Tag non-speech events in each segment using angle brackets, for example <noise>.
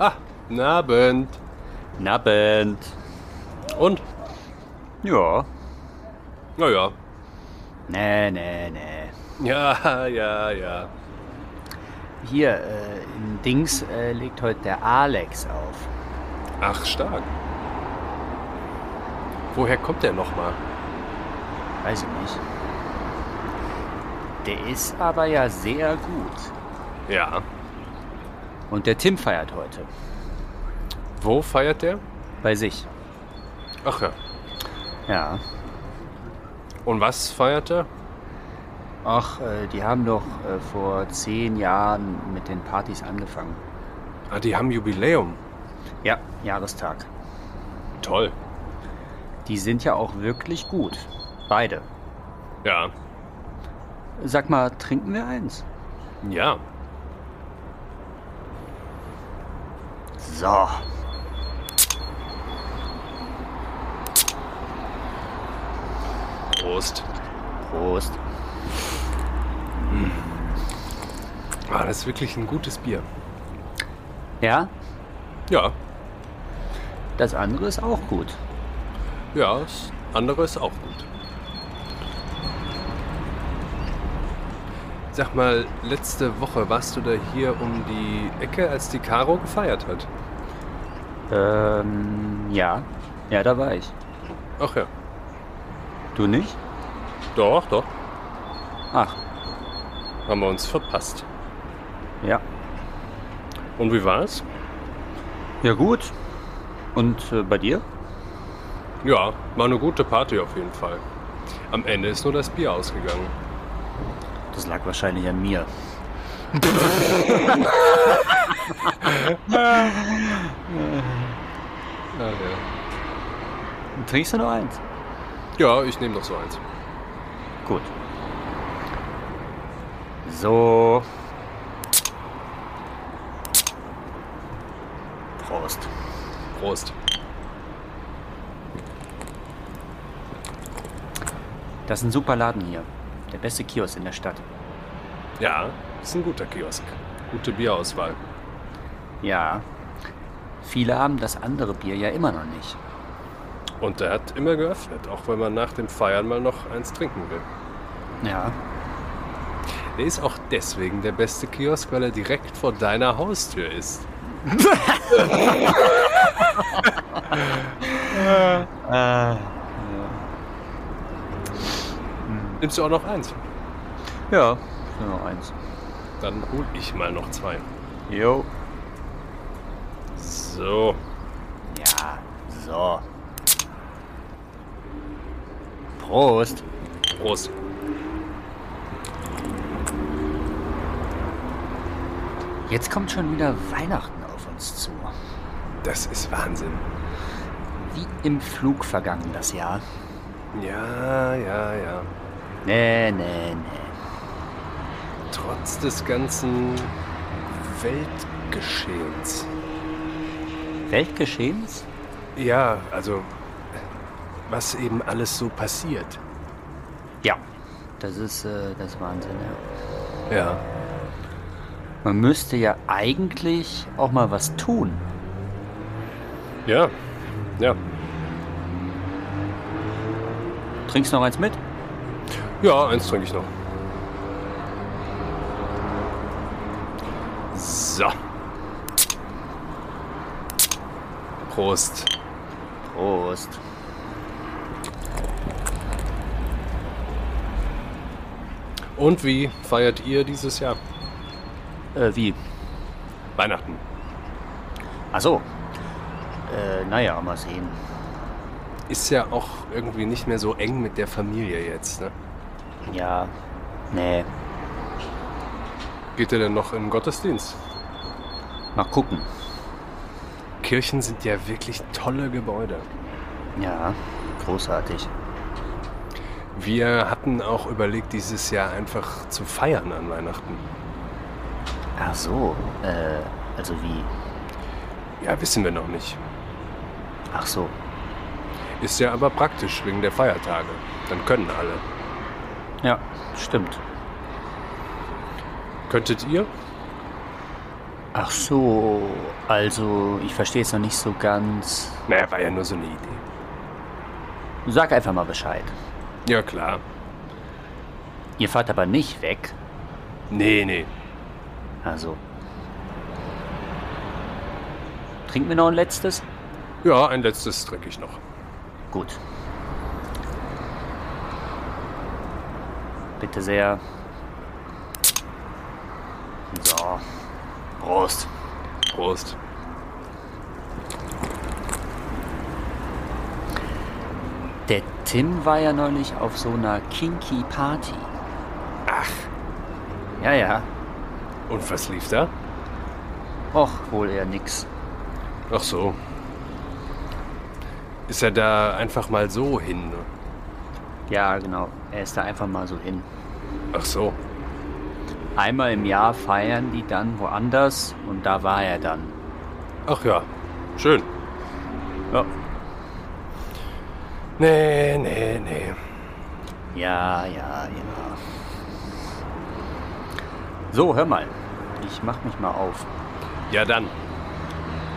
Ah, guten Abend. Nabend. Und? Ja. Naja. Nee, nee, nee. Ja, <laughs> ja, ja. Hier, äh, in Dings äh, legt heute der Alex auf. Ach, stark. Woher kommt der nochmal? Weiß ich nicht. Der ist aber ja sehr gut. Ja. Und der Tim feiert heute. Wo feiert der? Bei sich. Ach ja. Ja. Und was feiert er? Ach, äh, die haben doch äh, vor zehn Jahren mit den Partys angefangen. Ah, die haben Jubiläum. Ja, Jahrestag. Toll. Die sind ja auch wirklich gut. Beide. Ja. Sag mal, trinken wir eins? Ja. So. Prost. Prost. Ah, das ist wirklich ein gutes Bier. Ja, Ja. das andere ist auch gut. Ja, das andere ist auch gut. Sag mal, letzte Woche warst du da hier um die Ecke, als die Caro gefeiert hat? Ähm, ja. Ja, da war ich. Ach ja. Du nicht? Doch, doch. Ach, Haben wir uns verpasst. ja. Und wie war's? Ja, gut. Und äh, bei dir? Ja, war eine gute Party auf jeden Fall. Am Ende ist nur das Bier ausgegangen. Das lag wahrscheinlich an mir. <laughs> Ja, ja. Trinkst du noch eins? ja ich nehme doch so eins. Gut. So. Prost. Prost. Das ist ein super Laden hier. Der beste Kiosk in der Stadt. Ja, ist ein guter Kiosk. Gute Bierauswahl. Ja. Viele haben das andere Bier ja immer noch nicht. Und der hat immer geöffnet, auch wenn man nach dem Feiern mal noch eins trinken will. Ja. Der ist auch deswegen der beste Kiosk, weil er direkt vor deiner Haustür ist. <laughs> Äh, Nimmst du auch noch eins? ja, nur noch eins. Dann hol ich mal noch zwei. Jo. So. Ja, so. Prost. Prost. Jetzt kommt schon wieder Weihnachten auf uns zu. Das ist Wahnsinn. Wie im Flug vergangen das Jahr. Ja, ja, ja. Nee, nee, nee. Trotz des ganzen Weltgeschehens. Weltgeschehens? Ja, also was eben alles so passiert. Ja. Das ist äh, das Wahnsinn, ja. Ja. Man müsste ja eigentlich auch mal was tun. Ja. Ja. Trinkst noch eins mit? Ja, eins trinke ich noch. So. Prost. Prost. Und wie feiert ihr dieses Jahr? Äh, wie? Weihnachten. Ach so. Äh, naja, mal sehen. Ist ja auch irgendwie nicht mehr so eng mit der Familie jetzt, ne? Ja. Nee. Geht ihr denn noch in den Gottesdienst? Mal gucken. Kirchen sind ja wirklich tolle Gebäude. Ja, großartig. Wir hatten auch überlegt, dieses Jahr einfach zu feiern an Weihnachten. Ach so. Äh, also wie? Ja, wissen wir noch nicht. Ach so. Ist ja aber praktisch wegen der Feiertage. Dann können alle. Ja, stimmt. Könntet ihr? Ach so, also ich verstehe es noch nicht so ganz. Naja, war ja nur so eine Idee. Sag einfach mal Bescheid. Ja, klar. Ihr fahrt aber nicht weg. Nee, nee. Also. Trinken wir noch ein letztes? Ja, ein letztes trinke ich noch. Gut. Bitte sehr. So. Prost. Prost. Der Tim war ja neulich auf so einer Kinky Party. Ach, Ja, ja. und was lief da? Och, wohl eher nix. Ach so. Ist er da einfach mal so hin? ne? Ja, genau. Er ist da einfach mal so hin. Ach so. Einmal im Jahr feiern die dann woanders und da war er dann. Ach ja, schön. Ja. Nee, nee, nee. Ja, ja, ja. So, hör mal. Ich mach mich mal auf. Ja, dann.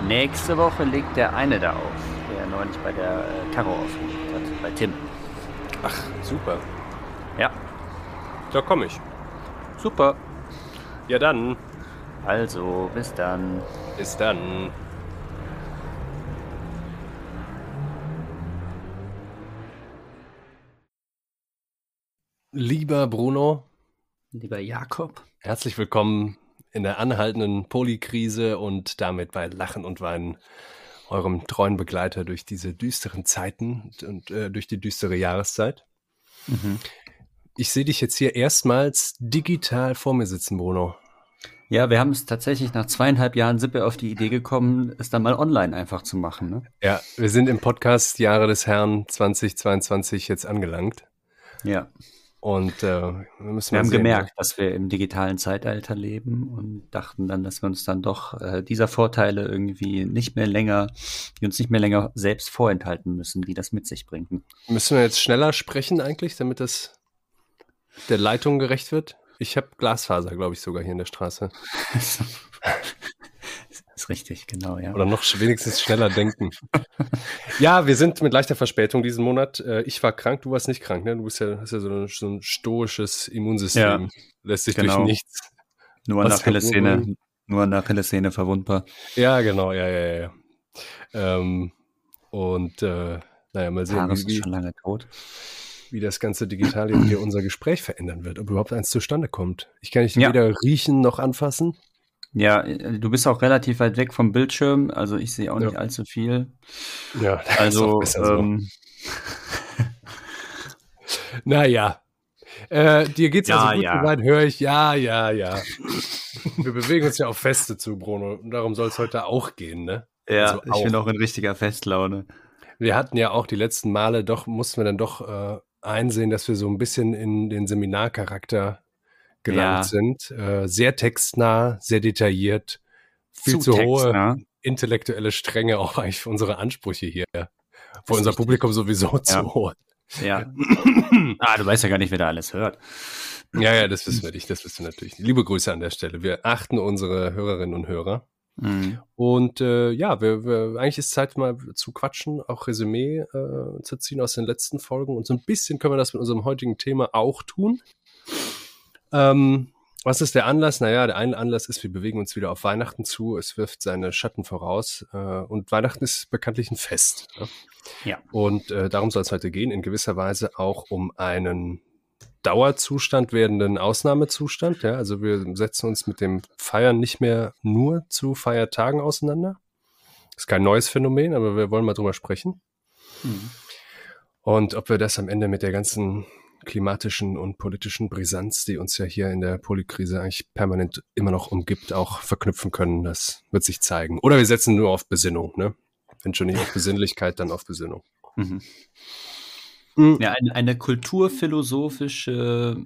Nächste Woche legt der eine da auf, der neulich bei der äh, Karo aufgelegt hat, bei Tim. Ach, super. Ja, Da komme ich. super. Ja, dann. Also, bis dann. Bis dann. Lieber Bruno, Lieber Jakob. herzlich willkommen in der anhaltenden Polikrise und damit bei Lachen und Weinen, eurem treuen Begleiter durch diese düsteren Zeiten und äh, durch die düstere Jahreszeit. Mhm. Ich sehe dich jetzt hier erstmals digital vor mir sitzen, Bruno. Ja, wir haben es tatsächlich nach zweieinhalb Jahren sind wir auf die Idee gekommen, es dann mal online einfach zu machen. Ne? Ja, wir sind im Podcast Jahre des Herrn 2022 jetzt angelangt. Ja. Und äh, wir müssen Wir haben sehen, gemerkt, dass wir im digitalen Zeitalter leben und dachten dann, dass wir uns dann doch äh, dieser Vorteile irgendwie nicht mehr länger, die uns nicht mehr länger selbst vorenthalten müssen, die das mit sich bringen. Müssen wir jetzt schneller sprechen eigentlich, damit das der Leitung gerecht wird? Ich habe Glasfaser, glaube ich, sogar hier in der Straße. <laughs> ist richtig, genau, ja. Oder noch wenigstens schneller denken. <laughs> ja, wir sind mit leichter Verspätung diesen Monat. Äh, Ich war krank, du warst nicht krank, ne? Du bist ja, hast ja so ein, so ein stoisches Immunsystem. Ja, Lässt sich genau. durch nichts. Nur an der Achillessehne, nur an der Achillessehne verwundbar. Ja, genau, ja, ja, ja. Ähm, und äh, naja, mal sehen, wie, ist schon lange tot. Wie das ganze Digital hier <clears throat> unser Gespräch verändern wird, ob überhaupt eins zustande kommt. Ich kann nicht Ja. weder riechen noch anfassen. Ja, äh, du bist auch relativ weit weg vom Bildschirm, also ich sehe auch Ja. nicht allzu viel. Ja, <laughs> das ist Also, auch besser so. ähm, <laughs> Naja. Äh, dir geht's Ja, also gut ja. soweit, höre ich. Ja, ja, ja. Wir bewegen uns ja auf Feste zu, Bruno. Und darum soll es heute auch gehen, ne? ja, Also ich bin auch. auch in richtiger Festlaune. Wir hatten ja auch die letzten Male, doch mussten wir dann doch äh, einsehen, dass wir so ein bisschen in den Seminarcharakter gelangt Ja. sind. Äh, sehr textnah, sehr detailliert, viel zu, Text, hohe intellektuelle Strenge auch <laughs> eigentlich für unsere Ansprüche hier. Für unser. Publikum sowieso zu hoch. Ja. ah, du weißt ja gar nicht, wer da alles hört. Ja, ja, das wissen wir nicht, das wissen wir natürlich. Liebe Grüße an der Stelle. Wir achten unsere Hörerinnen und Hörer. Mhm. Und äh, ja, wir, wir, eigentlich ist Zeit mal zu quatschen, auch Resümee äh, zu ziehen aus den letzten Folgen. Und so ein bisschen können wir das mit unserem heutigen Thema auch tun. Ähm, was ist der Anlass? Naja, der eine Anlass ist, wir bewegen uns wieder auf Weihnachten zu. Es wirft seine Schatten voraus. Äh, und Weihnachten ist bekanntlich ein Fest. Ne? Ja. Und äh, darum soll es heute gehen, in gewisser Weise auch um einen Dauerzustand werdenden Ausnahmezustand. Ja? Also wir setzen uns mit dem Feiern nicht mehr nur zu Feiertagen auseinander. Ist kein neues Phänomen, aber wir wollen mal drüber sprechen. Mhm. Und ob wir das am Ende mit der ganzen klimatischen und politischen Brisanz, die uns ja hier in der Polykrise eigentlich permanent immer noch umgibt, auch verknüpfen können, das wird sich zeigen. Oder wir setzen nur auf Besinnung, ne? Wenn schon nicht auf Besinnlichkeit, dann auf Besinnung. Mhm. Mhm. Ja, eine, eine kulturphilosophische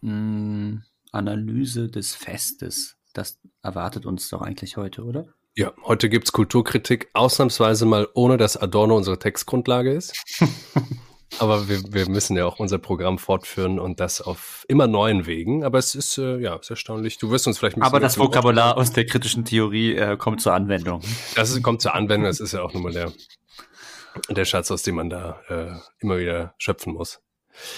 mh, Analyse des Festes. Das erwartet uns doch eigentlich heute, oder? Ja, heute gibt's Kulturkritik, ausnahmsweise mal ohne, dass Adorno unsere Textgrundlage ist. <laughs> Aber wir, wir müssen ja auch unser Programm fortführen und das auf immer neuen Wegen. Aber es ist, äh, ja, ist erstaunlich. Du wirst uns vielleicht ein Aber das Vokabular aus der kritischen Theorie äh, kommt zur Anwendung. Das ist, kommt zur Anwendung. Das ist ja auch nun mal der, der Schatz, aus dem man da äh, immer wieder schöpfen muss.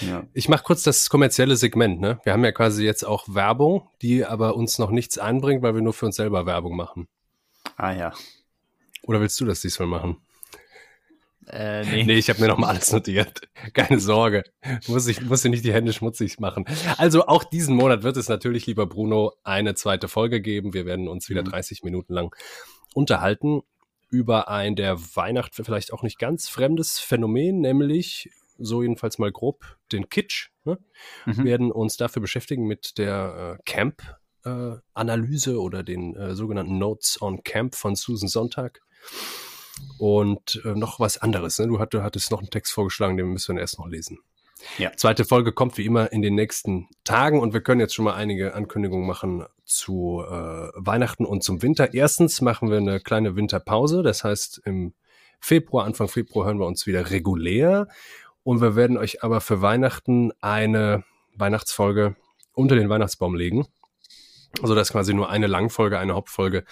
Ja. Ich mache kurz das kommerzielle Segment. Ne? Wir haben ja quasi jetzt auch Werbung, die aber uns noch nichts einbringt, weil wir nur für uns selber Werbung machen. Ah ja. Oder willst du das diesmal machen? Äh, <laughs> nee. nee, ich habe mir noch mal alles notiert. Keine Sorge. Muss ich muss dir nicht die Hände schmutzig machen. Also auch diesen Monat wird es natürlich, lieber Bruno, eine zweite Folge geben. Wir werden uns wieder 30 mhm. Minuten lang unterhalten über ein der Weihnacht vielleicht auch nicht ganz fremdes Phänomen, nämlich so jedenfalls mal grob den Kitsch. Ne? Mhm. werden uns dafür beschäftigen mit der äh, Camp-Analyse äh, oder den äh, sogenannten Notes on Camp von Susan Sonntag. Und äh, noch was anderes. Ne? Du, hatt, du hattest noch einen Text vorgeschlagen, den müssen wir erst noch lesen. Ja. Zweite Folge kommt wie immer in den nächsten Tagen und wir können jetzt schon mal einige Ankündigungen machen zu äh, Weihnachten und zum Winter. Erstens machen wir eine kleine Winterpause. Das heißt, im Februar, Anfang Februar hören wir uns wieder regulär und wir werden euch aber für Weihnachten eine Weihnachtsfolge unter den Weihnachtsbaum legen. So dass quasi nur eine Langfolge, eine Hauptfolge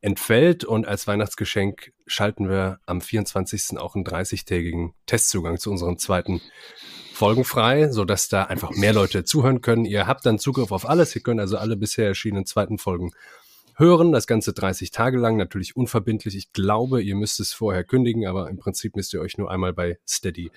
entfällt. Und als Weihnachtsgeschenk schalten wir am 24. auch einen 30-tägigen Testzugang zu unseren zweiten Folgen frei, so dass da einfach mehr Leute zuhören können. Ihr habt dann Zugriff auf alles. Ihr könnt also alle bisher erschienenen zweiten Folgen hören. Das Ganze 30 Tage lang, natürlich unverbindlich. Ich glaube, ihr müsst es vorher kündigen, aber im Prinzip müsst ihr euch nur einmal bei Steady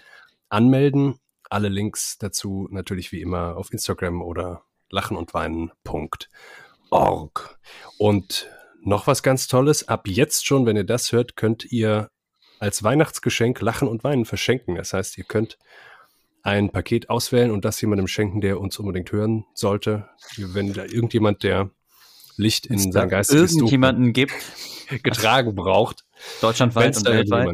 anmelden. Alle Links dazu natürlich wie immer auf Instagram oder lachenundweinen.org. Und noch was ganz Tolles. Ab jetzt schon, wenn ihr das hört, könnt ihr als Weihnachtsgeschenk Lachen und Weinen verschenken. Das heißt, ihr könnt ein Paket auswählen und das jemandem schenken, der uns unbedingt hören sollte. Wenn da irgendjemand, der Licht in sein geistiges irgendjemanden gibt, <laughs> getragen braucht. Deutschlandweit und weltweit.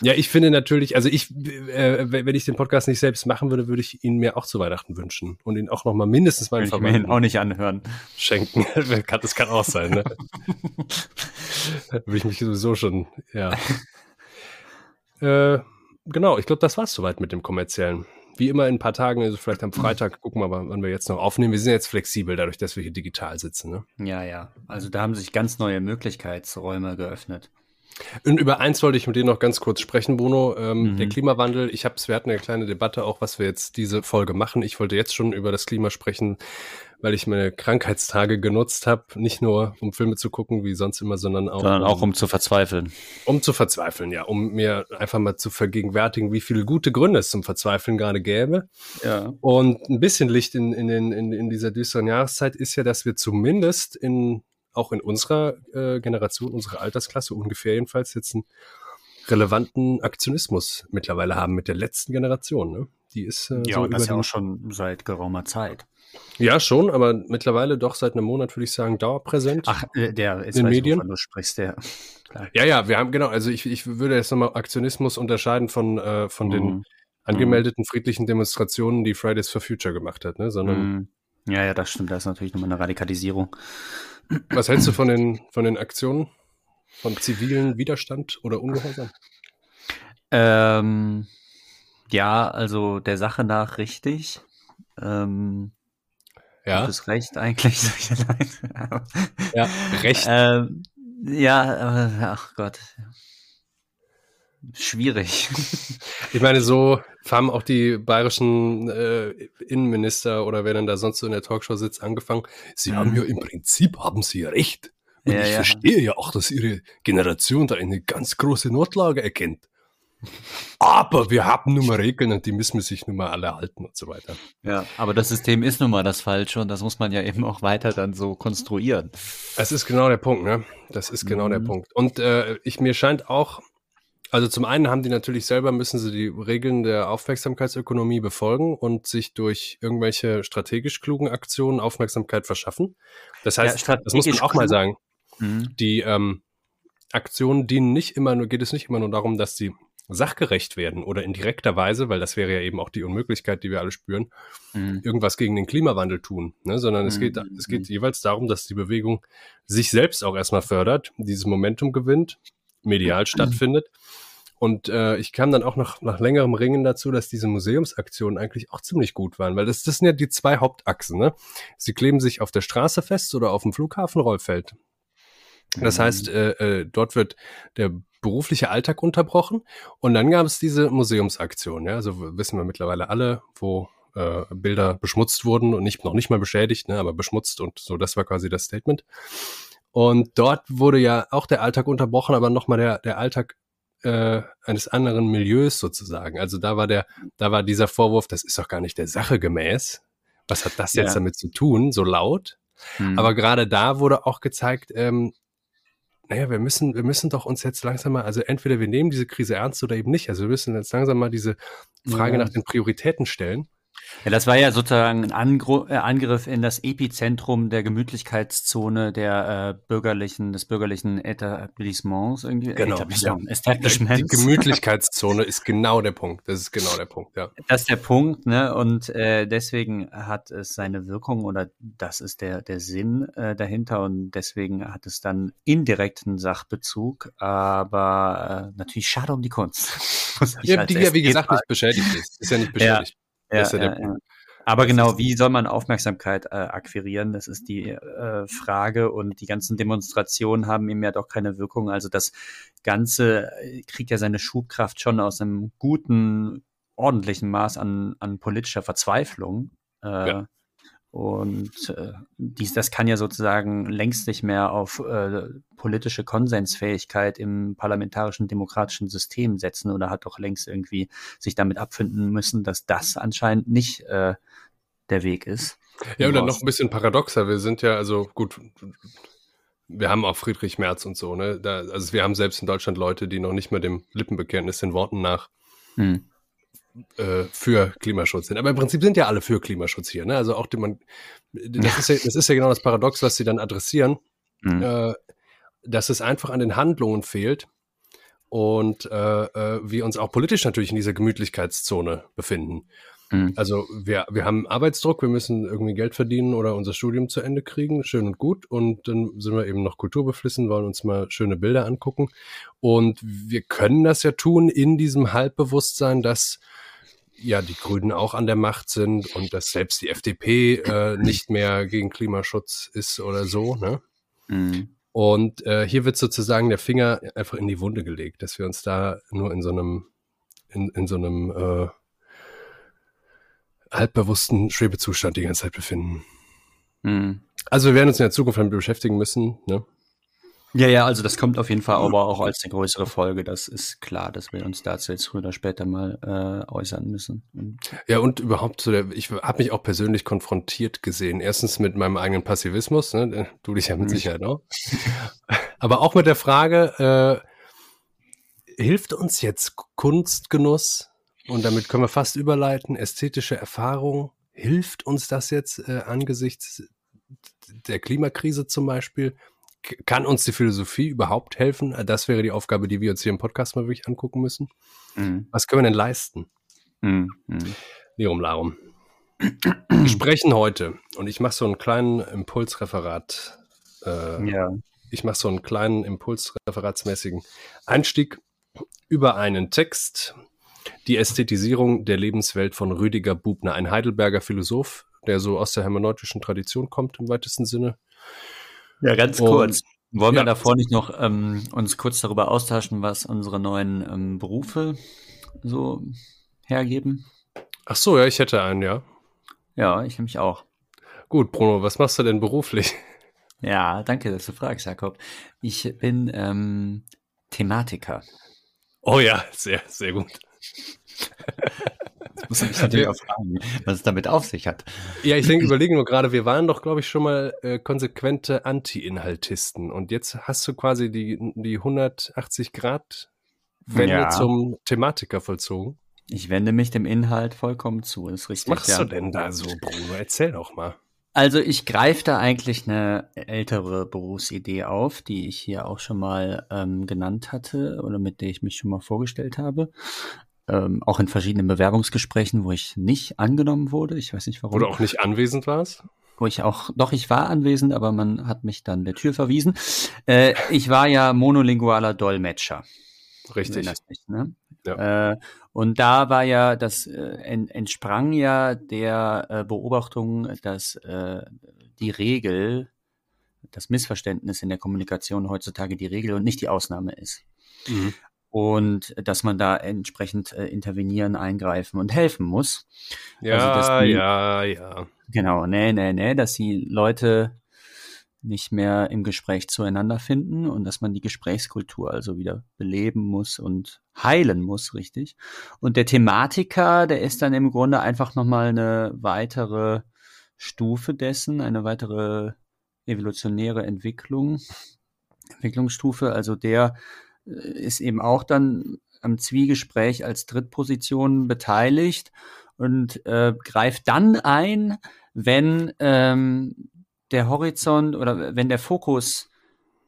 Ja, ich finde natürlich, also ich, äh, wenn ich den Podcast nicht selbst machen würde, würde ich ihn mir auch zu Weihnachten wünschen und ihn auch noch mal mindestens meinen Verwandten ich mir ihn auch nicht anhören. Schenken. <laughs> das kann auch sein, ne? <laughs> würde ich mich sowieso schon, ja. äh, genau, ich glaube, das war's soweit mit dem kommerziellen wie immer in ein paar Tagen, also vielleicht am Freitag, gucken wir mal, wann wir jetzt noch aufnehmen. Wir sind jetzt flexibel, dadurch, dass wir hier digital sitzen. Ne? Ja, ja. Also da haben sich ganz neue Möglichkeitsräume geöffnet. Und über eins wollte ich mit dir noch ganz kurz sprechen, Bruno. Ähm, mhm. Der Klimawandel, ich habe wir hatten eine kleine Debatte auch, was wir jetzt diese Folge machen. Ich wollte jetzt schon über das Klima sprechen, weil ich meine Krankheitstage genutzt habe, nicht nur um Filme zu gucken, wie sonst immer, sondern auch. Sondern auch um, um zu verzweifeln. Um zu verzweifeln, ja. Um mir einfach mal zu vergegenwärtigen, wie viele gute Gründe es zum Verzweifeln gerade gäbe. Ja. Und ein bisschen Licht in, in, den, in, in dieser düsteren Jahreszeit ist ja, dass wir zumindest in auch in unserer äh, Generation, unserer Altersklasse ungefähr jedenfalls jetzt einen relevanten Aktionismus mittlerweile haben mit der letzten Generation. Ne? Die ist äh, ja, so und das ja auch schon seit geraumer Zeit. Ja, schon, aber mittlerweile doch seit einem Monat, würde ich sagen, dauerpräsent. Ach, äh, der ist in den Medien. du sprichst, der. Ja, ja, wir haben, genau, also ich, ich würde jetzt nochmal Aktionismus unterscheiden von, äh, von mhm. den angemeldeten friedlichen Demonstrationen, die Fridays for Future gemacht hat, ne? Sondern. Mhm. Ja, ja, das stimmt, da ist natürlich nochmal eine Radikalisierung. Was hältst du <clears throat> von den, von den Aktionen? Von zivilen Widerstand oder Ungehorsam? Ähm, ja, also der Sache nach richtig. Ähm, ja. Du hast recht eigentlich. <laughs> ja, recht. Ähm, ja, ach Gott. Schwierig. Ich meine, so haben auch die bayerischen äh, Innenminister oder wer denn da sonst so in der Talkshow sitzt, angefangen. Sie mhm. haben ja im Prinzip haben sie recht. Und ja, ich ja. verstehe ja auch, dass ihre Generation da eine ganz große Notlage erkennt. Aber wir haben nun mal Regeln und die müssen wir sich nun mal alle halten und so weiter. Ja, aber das System ist nun mal das Falsche und das muss man ja eben auch weiter dann so konstruieren. Das ist genau der Punkt, ne? Das ist genau mhm. der Punkt. Und äh, ich mir scheint auch, also zum einen haben die natürlich selber, müssen sie die Regeln der Aufmerksamkeitsökonomie befolgen und sich durch irgendwelche strategisch klugen Aktionen Aufmerksamkeit verschaffen. Das heißt, ja, das muss man auch mal sagen, mhm. die ähm, Aktionen dienen nicht immer nur, geht es nicht immer nur darum, dass sie sachgerecht werden oder in direkter Weise, weil das wäre ja eben auch die Unmöglichkeit, die wir alle spüren, mhm. irgendwas gegen den Klimawandel tun, ne? sondern mhm. es geht, es geht mhm. jeweils darum, dass die Bewegung sich selbst auch erstmal fördert, dieses Momentum gewinnt, medial mhm. stattfindet Und äh, ich kam dann auch noch nach längerem Ringen dazu, dass diese Museumsaktionen eigentlich auch ziemlich gut waren, weil das, das sind ja die zwei Hauptachsen. Ne? Sie kleben sich auf der Straße fest oder auf dem Flughafen Rollfeld. Das Mhm. heißt, äh, äh, dort wird der berufliche Alltag unterbrochen und dann gab es diese Museumsaktion. Ja? Also wissen wir mittlerweile alle, wo äh, Bilder beschmutzt wurden und nicht noch nicht mal beschädigt, ne, aber beschmutzt und so. Das war quasi das Statement. Und dort wurde ja auch der Alltag unterbrochen, aber nochmal der der Alltag äh, eines anderen Milieus sozusagen. Also da war der, da war dieser Vorwurf, das ist doch gar nicht der Sache gemäß. Was hat das jetzt Ja. damit zu tun, so laut? Hm. Aber gerade da wurde auch gezeigt, ähm, naja, wir müssen, wir müssen doch uns jetzt langsam mal, also entweder wir nehmen diese Krise ernst oder eben nicht. Also wir müssen jetzt langsam mal diese Frage Ja. nach den Prioritäten stellen. Ja, das war ja sozusagen ein Angr äh, Angriff in das Epizentrum der Gemütlichkeitszone der äh, bürgerlichen, des bürgerlichen Etablissements irgendwie. Genau, Etablissement, Die Establishments. Gemütlichkeitszone ist genau der Punkt. Das ist genau der Punkt, ja. Das ist der Punkt, ne? Und äh, deswegen hat es seine Wirkung oder das ist der, der Sinn äh, dahinter und deswegen hat es dann indirekten Sachbezug, aber äh, natürlich schade um die Kunst. <laughs> Ja die ja, wie gesagt, nicht beschädigt ist. Ist ja nicht beschädigt. Das ja der Punkt. Aber Das genau, wie soll man Aufmerksamkeit äh, akquirieren? Das ist die äh, Frage und die ganzen Demonstrationen haben ihm ja doch keine Wirkung. Also das Ganze äh, kriegt ja seine Schubkraft schon aus einem guten, ordentlichen Maß an, an politischer Verzweiflung. Äh, Ja. Und äh, dies, das kann ja sozusagen längst nicht mehr auf äh, politische Konsensfähigkeit im parlamentarischen demokratischen System setzen oder hat doch längst irgendwie sich damit abfinden müssen, dass das anscheinend nicht äh, der Weg ist. Ja, und dann noch ein bisschen paradoxer. Wir sind ja, also gut, wir haben auch Friedrich Merz und so, ne? Da, also wir haben selbst in Deutschland Leute, die noch nicht mehr dem Lippenbekenntnis den Worten nach Hm. Äh, für Klimaschutz sind. Aber im Prinzip sind ja alle für Klimaschutz hier, ne? Also auch die, man, das ist ja, das ist ja genau das Paradox, was sie dann adressieren, Hm. äh, dass es einfach an den Handlungen fehlt und äh, äh, wir uns auch politisch natürlich in dieser Gemütlichkeitszone befinden. Hm. Also wir, wir haben Arbeitsdruck, wir müssen irgendwie Geld verdienen oder unser Studium zu Ende kriegen, schön und gut. Und dann sind wir eben noch kulturbeflissen, wollen uns mal schöne Bilder angucken. Und wir können das ja tun in diesem Halbbewusstsein, dass ja die Grünen auch an der Macht sind und dass selbst die FDP äh, nicht mehr gegen Klimaschutz ist oder so. Ne? Hm. Und äh, hier wird sozusagen der Finger einfach in die Wunde gelegt, dass wir uns da nur in so einem, in, in so einem äh, halbbewussten Schwebezustand die ganze Zeit befinden. Hm. Also wir werden uns in der Zukunft damit beschäftigen müssen. Ne? Ja, ja, also das kommt auf jeden Fall aber auch als eine größere Folge. Das ist klar, dass wir uns dazu jetzt früher oder später mal äh, äußern müssen. Ja, und überhaupt so der, ich habe mich auch persönlich konfrontiert gesehen. Erstens mit meinem eigenen Passivismus, ne? du dich ja mit Mhm. Sicherheit auch. <laughs> Aber auch mit der Frage, äh, hilft uns jetzt Kunstgenuss? Und damit können wir fast überleiten, ästhetische Erfahrung. Hilft uns das jetzt äh, angesichts der Klimakrise zum Beispiel? Kann uns die Philosophie überhaupt helfen? Das wäre die Aufgabe, die wir uns hier im Podcast mal wirklich angucken müssen. hm. Was können wir denn leisten? Hm. Hm. Lirum Larum. Wir sprechen heute und ich mache so einen kleinen Impulsreferat. Äh, Ja. Ich mache so einen kleinen Impulsreferatsmäßigen Einstieg über einen Text, die Ästhetisierung der Lebenswelt von Rüdiger Bubner, ein Heidelberger Philosoph, der so aus der hermeneutischen Tradition kommt im weitesten Sinne. Ja, ganz Und- kurz. Wollen ja. wir davor nicht noch ähm, uns kurz darüber austauschen, was unsere neuen ähm, Berufe so hergeben? Ach so, ja, ich hätte einen, ja. Ja, ich nämlich auch. Gut, Bruno, was machst du denn beruflich? <laughs> Ja, danke, dass du fragst, Jakob. Ich bin ähm, Thematiker. Oh ja, sehr, sehr gut. <laughs> Jetzt muss ich natürlich auch fragen, was es damit auf sich hat. Ja, ich denke, überlegen nur gerade, wir waren doch, glaube ich, schon mal äh, konsequente Anti-Inhaltisten. Und jetzt hast du quasi die, die 180 Grad Wende Ja. zum Thematiker vollzogen. Ich wende mich dem Inhalt vollkommen zu, ist Was richtig. machst ja. du denn da so, Bruno? Erzähl doch mal. Also ich greife da eigentlich eine ältere Berufsidee auf, die ich hier auch schon mal ähm, genannt hatte oder mit der ich mich schon mal vorgestellt habe. Ähm, auch in verschiedenen Bewerbungsgesprächen, wo ich nicht angenommen wurde. Ich weiß nicht warum. Du auch nicht anwesend warst? wo ich auch, doch, ich war anwesend, aber man hat mich dann der Tür verwiesen. Äh, ich war ja monolingualer Dolmetscher. Richtig. Nicht, ne? ja. äh, und da war ja, das äh, entsprang ja der äh, Beobachtung, dass äh, die Regel, das Missverständnis in der Kommunikation heutzutage die Regel und nicht die Ausnahme ist. Mhm. Und dass man da entsprechend äh, intervenieren, eingreifen und helfen muss. Ja, also, die, ja, ja. Genau, nee, nee, nee, dass die Leute nicht mehr im Gespräch zueinander finden und dass man die Gesprächskultur also wieder beleben muss und heilen muss, richtig. Und der Thematiker, der ist dann im Grunde einfach nochmal eine weitere Stufe dessen, eine weitere evolutionäre Entwicklung, Entwicklungsstufe. Also der äh, ist eben auch dann am Zwiegespräch als Drittposition beteiligt und äh, greift dann ein, wenn ähm, der Horizont oder wenn der Fokus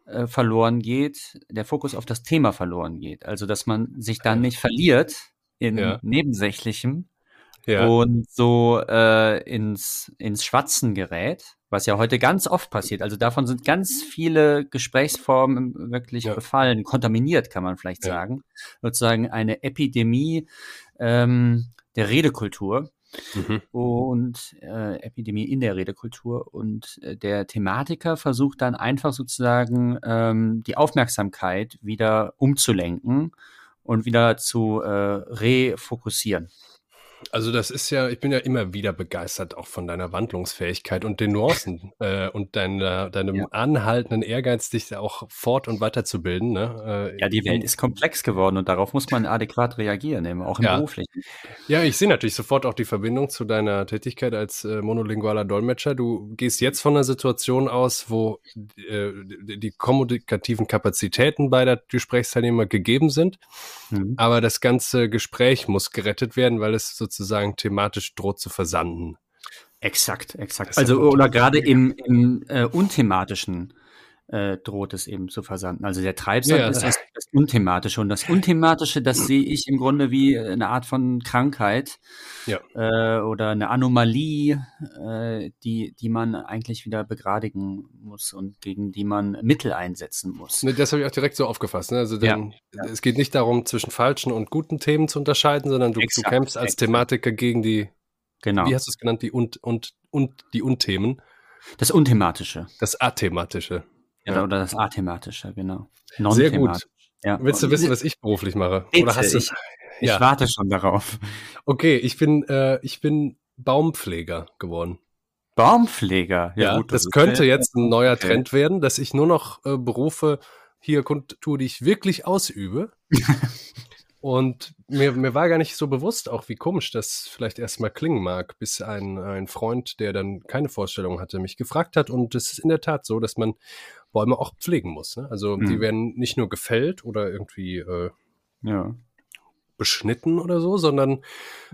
äh, verloren geht, der Fokus auf das Thema verloren geht. Also, dass man sich dann nicht verliert in ja. Nebensächlichem ja. und so äh, ins, ins Schwatzen gerät, was ja heute ganz oft passiert. Also davon sind ganz viele Gesprächsformen wirklich ja. befallen, kontaminiert, kann man vielleicht sagen. Sozusagen eine Epidemie ähm, der Redekultur. Mhm. und äh, Epidemie in der Redekultur. Und äh, der Thematiker versucht dann einfach sozusagen ähm, die Aufmerksamkeit wieder umzulenken und wieder zu äh, refokussieren. Also das ist ja, ich bin ja immer wieder begeistert auch von deiner Wandlungsfähigkeit und den Nuancen <laughs> äh, und deiner, deinem ja. anhaltenden Ehrgeiz, dich auch fort und weiterzubilden. Ne? Äh, ja, die Welt ist komplex geworden und darauf muss man adäquat reagieren, eben auch im ja. beruflichen. Ja, ich sehe natürlich sofort auch die Verbindung zu deiner Tätigkeit als äh, monolingualer Dolmetscher. Du gehst jetzt von einer Situation aus, wo äh, die kommunikativen Kapazitäten beider Gesprächsteilnehmer gegeben sind, mhm. aber das ganze Gespräch muss gerettet werden, weil es sozusagen sozusagen thematisch droht zu versanden. Exakt, exakt. Also oder gerade im, im äh, unthematischen äh, droht es eben zu versanden. Also der Treibsand ja, ist das, das, Unthematische und das Unthematische, das sehe ich im Grunde wie eine Art von Krankheit ja. äh, oder eine Anomalie, äh, die, die man eigentlich wieder begradigen muss und gegen die man Mittel einsetzen muss. Ne, das habe ich auch direkt so aufgefasst. Ne? Also denn, ja. es geht nicht darum, zwischen falschen und guten Themen zu unterscheiden, sondern du, exakt, du kämpfst als exakt. Thematiker gegen die, genau. wie hast du es genannt, die und, und, und die Unthemen. Das Unthematische. Das Athematische. Ja, oder das Athematische, genau. Sehr gut. Ja. Willst du wissen, was ich beruflich mache? Bitte, oder hast du? Ich, ich ja. warte schon darauf. Okay, ich bin, äh, ich bin Baumpfleger geworden. Baumpfleger? Ja, ja gut, das, das könnte jetzt ein neuer okay. Trend werden, dass ich nur noch äh, Berufe hier tue, die ich wirklich ausübe. <laughs> Und mir, mir war gar nicht so bewusst, auch wie komisch das vielleicht erstmal klingen mag, bis ein, ein Freund, der dann keine Vorstellung hatte, mich gefragt hat. Und es ist in der Tat so, dass man Bäume auch pflegen muss. Ne? Also mhm. die werden nicht nur gefällt oder irgendwie äh, ja. beschnitten oder so, sondern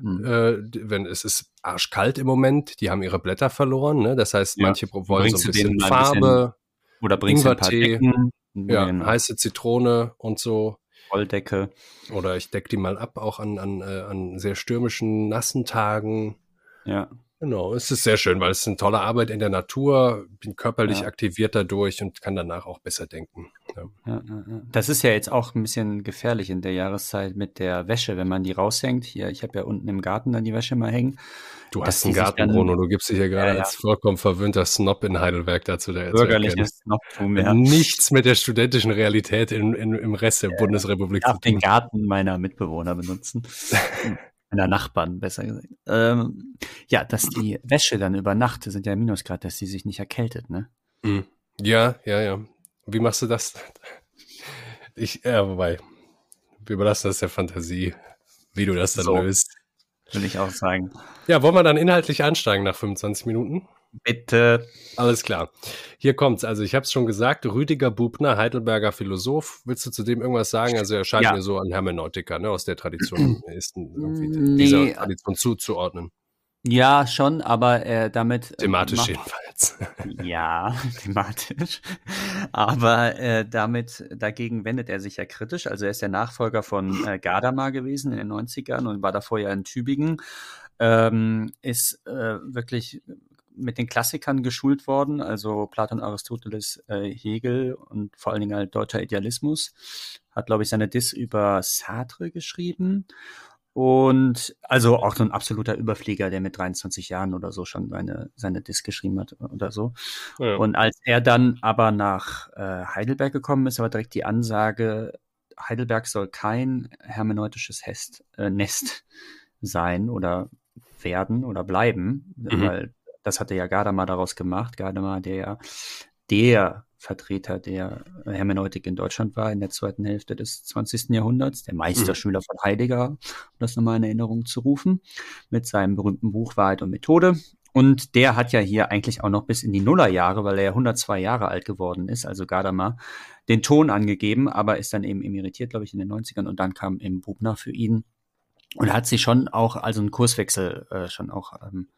mhm. äh, wenn es ist arschkalt im Moment, die haben ihre Blätter verloren. Ne? Das heißt, ja. manche wollen so ein bisschen Farbe. Bisschen, oder bringst ein Decken. Ja, genau. heiße Zitrone und so. Wolldecke. Oder ich decke die mal ab, auch an, an, äh, an sehr stürmischen, nassen Tagen. Ja. Genau, es ist sehr schön, weil es ist eine tolle Arbeit in der Natur, bin körperlich ja. aktiviert dadurch und kann danach auch besser denken. Ja. Ja, das ist ja jetzt auch ein bisschen gefährlich in der Jahreszeit mit der Wäsche, wenn man die raushängt. Hier, ich habe ja unten im Garten dann die Wäsche mal hängen. Du hast einen Garten, dann, Bruno, du gibst dich ja gerade als vollkommen verwöhnter Snob in Heidelberg dazu. Der Bürgerliches Snobtum, ja. Nichts mit der studentischen Realität in, in, im Rest der Bundesrepublik zu tun. Ich den Garten meiner Mitbewohner benutzen. <laughs> meiner Nachbarn, besser gesagt. Ähm, ja, dass die Wäsche dann über Nacht, sind ja Minusgrad, dass sie sich nicht erkältet, ne? Mhm. Ja, ja, ja. Wie machst du das? Ich, ja, wobei, wir überlassen das der Fantasie, wie du das dann so, löst. Will ich auch sagen. Ja, wollen wir dann inhaltlich einsteigen nach 25 Minuten? Bitte. Alles klar. Hier kommt's. Also ich habe es schon gesagt, Rüdiger Bubner, Heidelberger Philosoph. Willst du zu dem irgendwas sagen? Also er scheint ja. mir so ein Hermeneutiker, ne, aus der Tradition <clears throat> ist irgendwie nee. dieser Tradition zuzuordnen. Ja, schon, aber äh, damit. Äh, thematisch macht, jedenfalls. <laughs> Ja, <laughs> thematisch. Aber äh, damit, dagegen wendet er sich ja kritisch. Also er ist der Nachfolger von äh, Gadamer gewesen in den 90ern und war davor ja in Tübingen. Ähm, ist äh, wirklich mit den Klassikern geschult worden, also Platon, Aristoteles, äh, Hegel und vor allen Dingen halt deutscher Idealismus. Hat, glaube ich, seine Diss über Sartre geschrieben. Und also auch so ein absoluter Überflieger, der mit 23 Jahren oder so schon seine, seine Diss geschrieben hat oder so. Ja. Und als er dann aber nach äh, Heidelberg gekommen ist, war direkt die Ansage, Heidelberg soll kein hermeneutisches Hest, äh, Nest sein oder werden oder bleiben, mhm. weil das hatte ja Gadamer daraus gemacht. Gadamer, der ja der Vertreter der Hermeneutik in Deutschland war in der zweiten Hälfte des 20. Jahrhunderts, der Meisterschüler mhm. von Heidegger, um das nochmal in Erinnerung zu rufen, mit seinem berühmten Buch Wahrheit und Methode. Und der hat ja hier eigentlich auch noch bis in die Nullerjahre, weil er ja 102 Jahre alt geworden ist, also Gadamer, den Ton angegeben, aber ist dann eben emeritiert, glaube ich, in den 90ern und dann kam eben Bubner für ihn und hat sich schon auch, also einen Kurswechsel äh, schon auch ähm,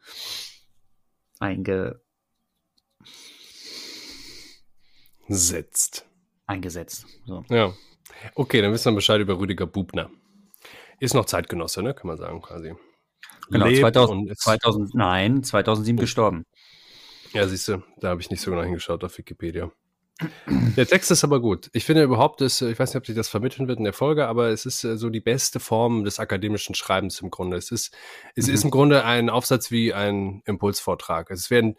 einge setzt. Eingesetzt. So. Ja. Okay, dann wissen wir Bescheid über Rüdiger Bubner. Ist noch Zeitgenosse, ne? Kann man sagen, quasi. Genau, 2000, 2000, nein, 2007 oh. gestorben. Ja, siehst du, da habe ich nicht so genau hingeschaut auf Wikipedia. Der Text ist aber gut. Ich finde überhaupt, dass, ich weiß nicht, ob sich das vermitteln wird in der Folge, aber es ist äh, so die beste Form des akademischen Schreibens im Grunde. Es ist, es mhm. ist im Grunde ein Aufsatz wie ein Impulsvortrag. Es werden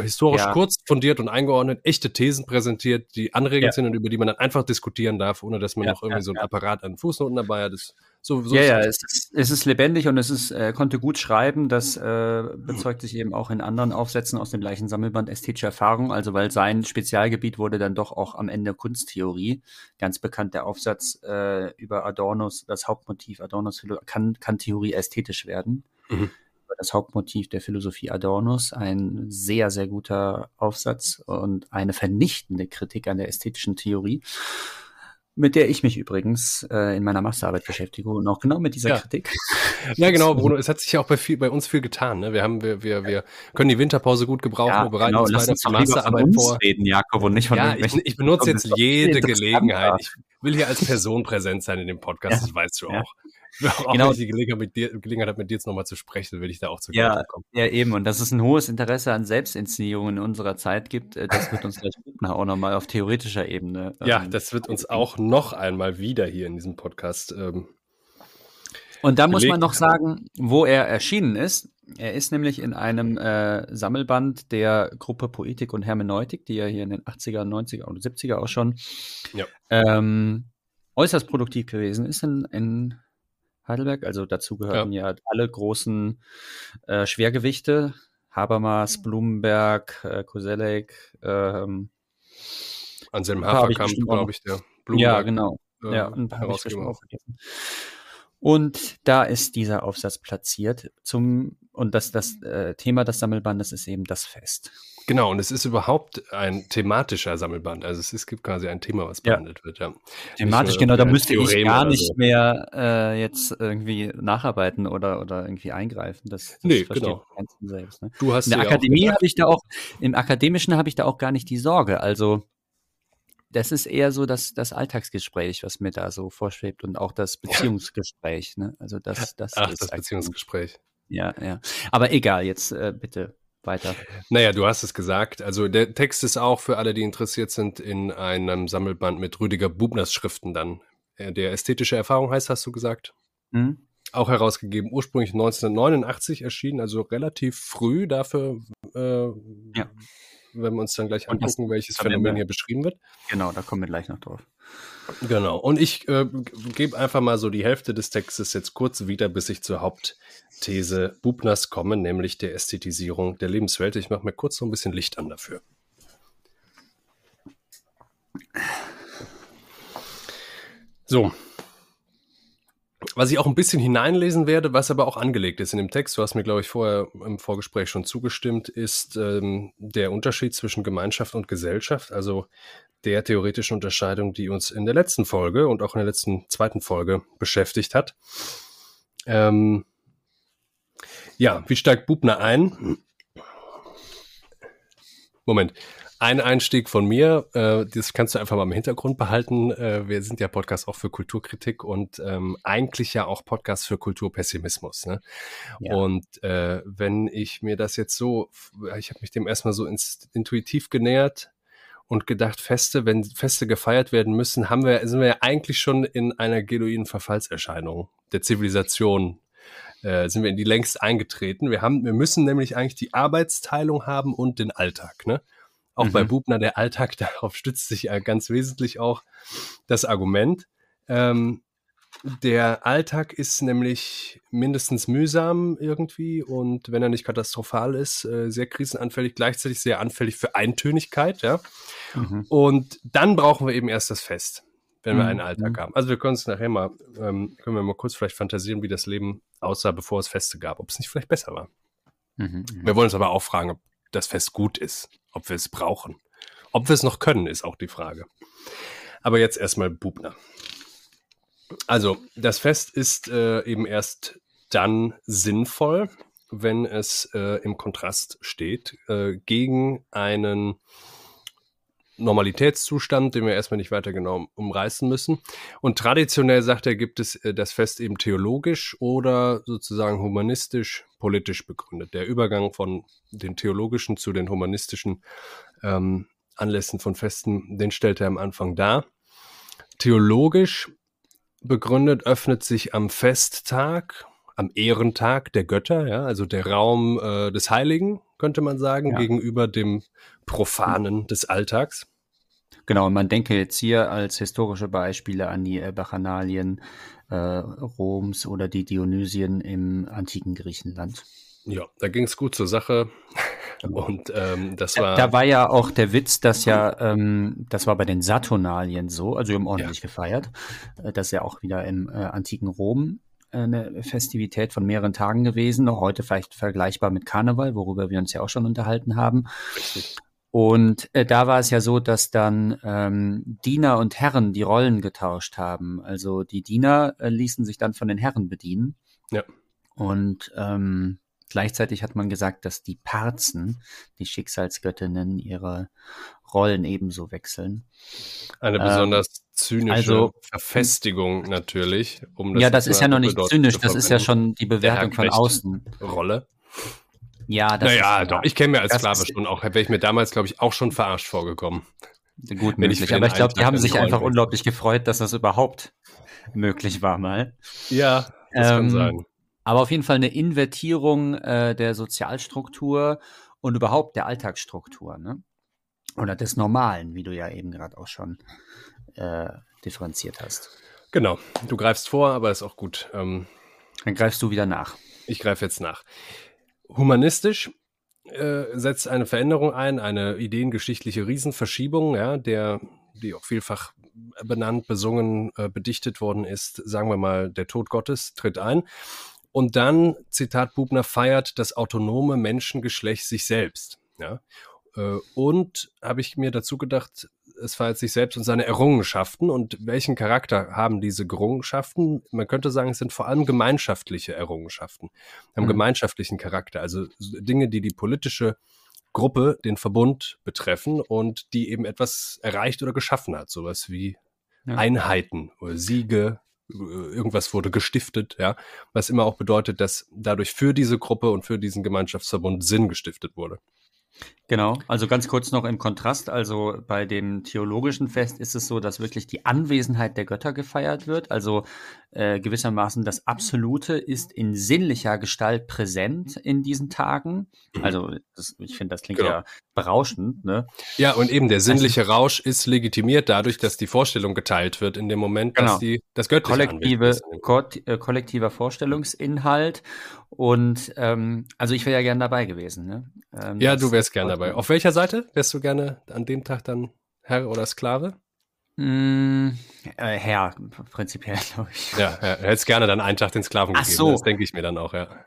historisch ja. kurz, fundiert und eingeordnet, echte Thesen präsentiert, die anregend ja. sind und über die man dann einfach diskutieren darf, ohne dass man ja, noch irgendwie so ein Apparat an Fußnoten dabei hat. Das so, so ja, ja, es ist, es ist lebendig und es ist, er konnte gut schreiben. Das äh, bezeugt sich eben auch in anderen Aufsätzen aus dem gleichen Sammelband Ästhetische Erfahrung. Also weil sein Spezialgebiet wurde dann doch auch am Ende Kunsttheorie. Ganz bekannt der Aufsatz äh, über Adornos, das Hauptmotiv Adornos kann, kann Theorie ästhetisch werden. Mhm. Das Hauptmotiv der Philosophie Adornos, ein sehr, sehr guter Aufsatz und eine vernichtende Kritik an der ästhetischen Theorie mit der ich mich übrigens äh, in meiner Masterarbeit beschäftige und auch genau mit dieser ja. Kritik. Ja, genau, Bruno. Es hat sich ja auch bei, viel, bei uns viel getan. Ne? Wir haben, wir, wir, wir können die Winterpause gut gebrauchen. Ja, wir bereiten genau. uns Lass uns die Masterarbeit vor. Reden, Jakob, und nicht von ja, ich, ich benutze jetzt jede Gelegenheit. Ich will hier als Person präsent sein in dem Podcast. Ja. Das weißt du auch. <laughs> Auch genau. wenn ich die Gelegenheit, mit dir, Gelegenheit habe, mit dir jetzt nochmal zu sprechen, will ich da auch zu ja, kommen. Ja, eben. Und dass es ein hohes Interesse an Selbstinszenierungen in unserer Zeit gibt, äh, das wird uns gleich <laughs> auch nochmal auf theoretischer Ebene. Ja, ähm, das wird uns auch noch einmal wieder hier in diesem Podcast. Ähm, und da muss man noch sagen, wo er erschienen ist. Er ist nämlich in einem äh, Sammelband der Gruppe Poetik und Hermeneutik, die ja hier in den 80er, 90er und 70er auch schon ja. ähm, äußerst produktiv gewesen ist in, in Heidelberg. Also dazu gehören ja, ja alle großen äh, Schwergewichte. Habermas, Blumenberg, äh, Koselleck. Ähm, Anselm Haferkamp, glaube ich, der Blumenberg. Ja, genau. Äh, ja, ein paar habe ich vergessen. Und da ist dieser Aufsatz platziert zum und das, das äh, Thema des Sammelbandes ist eben das Fest. Genau, und es ist überhaupt ein thematischer Sammelband. Also es, ist, es gibt quasi ein Thema, was behandelt ja. wird. Ja. Thematisch, genau, da müsste Theorem ich gar nicht so. mehr äh, jetzt irgendwie nacharbeiten oder, oder irgendwie eingreifen. Das, das nee, genau. Selbst, ne? Du hast In der Akademie habe ich da auch, im Akademischen habe ich da auch gar nicht die Sorge. Also das ist eher so das, das Alltagsgespräch, was mir da so vorschwebt und auch das Beziehungsgespräch. Ne? Also das, das Ach, das Beziehungsgespräch. Ja, ja. Aber egal, jetzt äh, bitte weiter. Naja, du hast es gesagt. Also der Text ist auch für alle, die interessiert sind, in einem Sammelband mit Rüdiger Bubners Schriften dann. Äh, der ästhetische Erfahrung heißt, hast du gesagt? Mhm. Auch herausgegeben, ursprünglich 1989 erschienen, also relativ früh dafür, äh, ja. Wenn wir uns dann gleich angucken, das, welches Phänomen hier beschrieben wird. Genau, da kommen wir gleich noch drauf. Genau. Und ich äh, gebe einfach mal so die Hälfte des Textes jetzt kurz wieder, bis ich zur Hauptthese Bubners komme, nämlich der Ästhetisierung der Lebenswelt. Ich mache mir kurz so ein bisschen Licht an dafür. So. Was ich auch ein bisschen hineinlesen werde, was aber auch angelegt ist in dem Text, du hast mir, glaube ich, vorher im Vorgespräch schon zugestimmt, ist ähm, der Unterschied zwischen Gemeinschaft und Gesellschaft. Also der theoretischen Unterscheidung, die uns in der letzten Folge und auch in der letzten zweiten Folge beschäftigt hat. Ähm, ja, wie steigt Bubner ein? Moment. Ein Einstieg von mir, äh, das kannst du einfach mal im Hintergrund behalten. Äh, wir sind ja Podcast auch für Kulturkritik und ähm, eigentlich ja auch Podcast für Kulturpessimismus. Ne? Ja. Und äh, wenn ich mir das jetzt so, ich habe mich dem erstmal so ins, intuitiv genähert und gedacht, Feste, wenn Feste gefeiert werden müssen, haben wir, sind wir ja eigentlich schon in einer genuinen Verfallserscheinung der Zivilisation äh, sind wir in die längst eingetreten. Wir haben, wir müssen nämlich eigentlich die Arbeitsteilung haben und den Alltag. Ne? Auch mhm. bei Bubner der Alltag, <laughs> darauf stützt sich ja ganz wesentlich auch das Argument. Ähm, der Alltag ist nämlich mindestens mühsam irgendwie und wenn er nicht katastrophal ist, äh, sehr krisenanfällig, gleichzeitig sehr anfällig für Eintönigkeit, ja. Mhm. Und dann brauchen wir eben erst das Fest wenn wir einen Alltag mhm. haben. Also wir können uns nachher mal, ähm, können wir mal kurz vielleicht fantasieren, wie das Leben aussah, bevor es Feste gab, ob es nicht vielleicht besser war. Mhm. mhm. Wir wollen uns aber auch fragen, ob das Fest gut ist, ob wir es brauchen. Ob wir es noch können, ist auch die Frage. Aber jetzt erstmal Bubner. Also, das Fest ist äh, eben erst dann sinnvoll, wenn es äh, im Kontrast steht äh, gegen einen Normalitätszustand, den wir erstmal nicht weiter genau umreißen müssen. Und traditionell, sagt er, gibt es äh, das Fest eben theologisch oder sozusagen humanistisch, politisch begründet. Der Übergang von den theologischen zu den humanistischen ähm, Anlässen von Festen, den stellt er am Anfang dar. Theologisch begründet öffnet sich am Festtag, am Ehrentag der Götter, ja, also der Raum äh, des Heiligen, könnte man sagen, ja. gegenüber dem Profanen des Alltags. Genau, und man denke jetzt hier als historische Beispiele an die äh, Bacchanalien äh, Roms oder die Dionysien im antiken Griechenland. Ja, da ging es gut zur Sache. Genau. Und ähm, das war. Da, da, war ja auch der Witz, dass ja, ähm, das war bei den Saturnalien so, also wir haben ordentlich ja. gefeiert. Äh, das ist ja auch wieder im äh, antiken Rom eine Festivität von mehreren Tagen gewesen, heute vielleicht vergleichbar mit Karneval, worüber wir uns ja auch schon unterhalten haben. Und äh, da war es ja so, dass dann ähm, Diener und Herren die Rollen getauscht haben. Also die Diener äh, ließen sich dann von den Herren bedienen. Ja. Und ähm, gleichzeitig hat man gesagt, dass die Parzen, die Schicksalsgöttinnen, ihre Rollen ebenso wechseln. Eine besonders ähm, zynische also, Verfestigung natürlich. Um das ja, das ist ja noch nicht zynisch, das ist ja schon die Bewertung von außen. Rolle. Ja, das naja, ist, doch, ich kenne mir als Sklave schon auch, wäre ich mir damals, glaube ich, auch schon verarscht vorgekommen. Gut möglich, ich aber ich glaube, die haben sich einfach unglaublich gefreut, dass das überhaupt möglich war mal. Ja, das ähm, kann sein. Aber auf jeden Fall eine Invertierung äh, der Sozialstruktur und überhaupt der Alltagsstruktur, ne? Oder des Normalen, wie du ja eben gerade auch schon äh, differenziert hast. Genau, du greifst vor, aber ist auch gut. Ähm, Dann greifst du wieder nach. Ich greife jetzt nach. Humanistisch äh, setzt eine Veränderung ein, eine ideengeschichtliche Riesenverschiebung, ja, der, die auch vielfach benannt, besungen, äh, bedichtet worden ist, sagen wir mal, der Tod Gottes tritt ein. Und dann, Zitat Bubner, feiert das autonome Menschengeschlecht sich selbst. Ja? Äh, und habe ich mir dazu gedacht, es feiert sich selbst und seine Errungenschaften. Und welchen Charakter haben diese Errungenschaften? Man könnte sagen, es sind vor allem gemeinschaftliche Errungenschaften, haben mhm. gemeinschaftlichen Charakter, also Dinge, die die politische Gruppe, den Verbund betreffen und die eben etwas erreicht oder geschaffen hat, sowas wie ja. Einheiten oder Siege, irgendwas wurde gestiftet, ja, was immer auch bedeutet, dass dadurch für diese Gruppe und für diesen Gemeinschaftsverbund Sinn gestiftet wurde. Genau, also ganz kurz noch im Kontrast. Also bei dem theologischen Fest ist es so, dass wirklich die Anwesenheit der Götter gefeiert wird. Also äh, gewissermaßen das Absolute ist in sinnlicher Gestalt präsent in diesen Tagen. Mhm. Also das, ich finde, das klingt genau. ja berauschend. Ne? Ja, und eben der sinnliche also, Rausch ist legitimiert dadurch, dass die Vorstellung geteilt wird in dem Moment, genau. dass die das Göttliche Kollektive, ko äh, kollektiver Vorstellungsinhalt. Und ähm, also ich wäre ja gern dabei gewesen. Ne? Ähm, ja, du wärst gern dabei. Auf welcher Seite wärst du gerne an dem Tag dann Herr oder Sklave? Mm, äh, Herr, prinzipiell, <laughs> glaube ich. Ja, ja, hättest gerne dann einen Tag den Sklaven Ach gegeben. So. Das denke ich mir dann auch, ja. <laughs>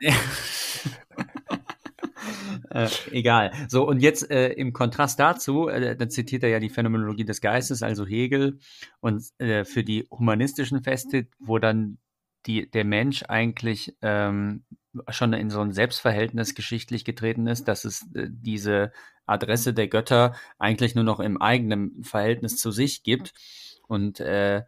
äh, egal. So, und jetzt äh, im Kontrast dazu, äh, dann zitiert er ja die Phänomenologie des Geistes, also Hegel, und äh, für die humanistischen Feste, wo dann die, der Mensch eigentlich ähm, schon in so ein Selbstverhältnis geschichtlich getreten ist, dass es äh, diese Adresse der Götter eigentlich nur noch im eigenen Verhältnis zu sich gibt. Und äh,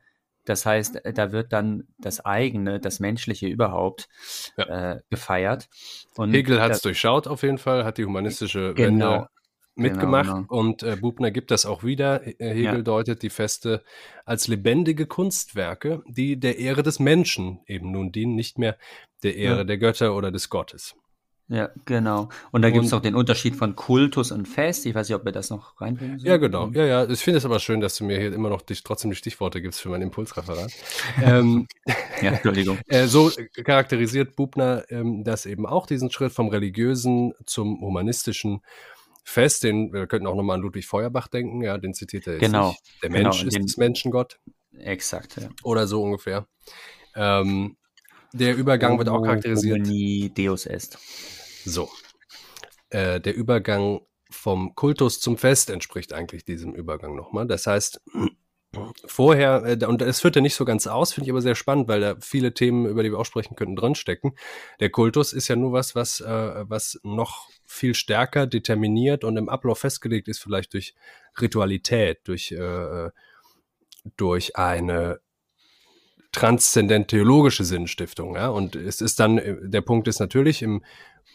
das heißt, da wird dann das eigene, das Menschliche überhaupt ja. äh, gefeiert. Und Hegel hat es durchschaut auf jeden Fall, hat die humanistische genau. Wende mitgemacht genau, genau. und äh, Bubner gibt das auch wieder. Äh, Hegel ja. deutet die Feste als lebendige Kunstwerke, die der Ehre des Menschen eben nun dienen, nicht mehr der Ehre ja. der Götter oder des Gottes. Ja, genau. Und da gibt es noch den Unterschied von Kultus und Fest. Ich weiß nicht, ob wir das noch reinbringen sollen. Ja, genau. Ja, ja. Ich finde es aber schön, dass du mir hier immer noch die, trotzdem die Stichworte gibst für mein Impulsreferat. <laughs> ähm, ja, Entschuldigung. <laughs> Äh, so charakterisiert Bubner ähm, das eben auch, diesen Schritt vom religiösen zum humanistischen Fest. Den, wir könnten auch nochmal an Ludwig Feuerbach denken. Ja, den zitiert er jetzt genau. Nicht. Der Mensch genau, ist den, das Menschengott. Exakt, ja. Oder so ungefähr. Ähm, der Übergang wird auch charakterisiert. Deus est. So. Äh, der Übergang vom Kultus zum Fest entspricht eigentlich diesem Übergang nochmal. Das heißt, <clears throat> vorher, äh, und es führt ja nicht so ganz aus, finde ich aber sehr spannend, weil da viele Themen, über die wir auch sprechen könnten, drinstecken. Der Kultus ist ja nur was, was, äh, was noch viel stärker determiniert und im Ablauf festgelegt ist, vielleicht durch Ritualität, durch, äh, durch eine transzendent theologische Sinnstiftung. Ja? Und es ist dann, äh, der Punkt ist natürlich, im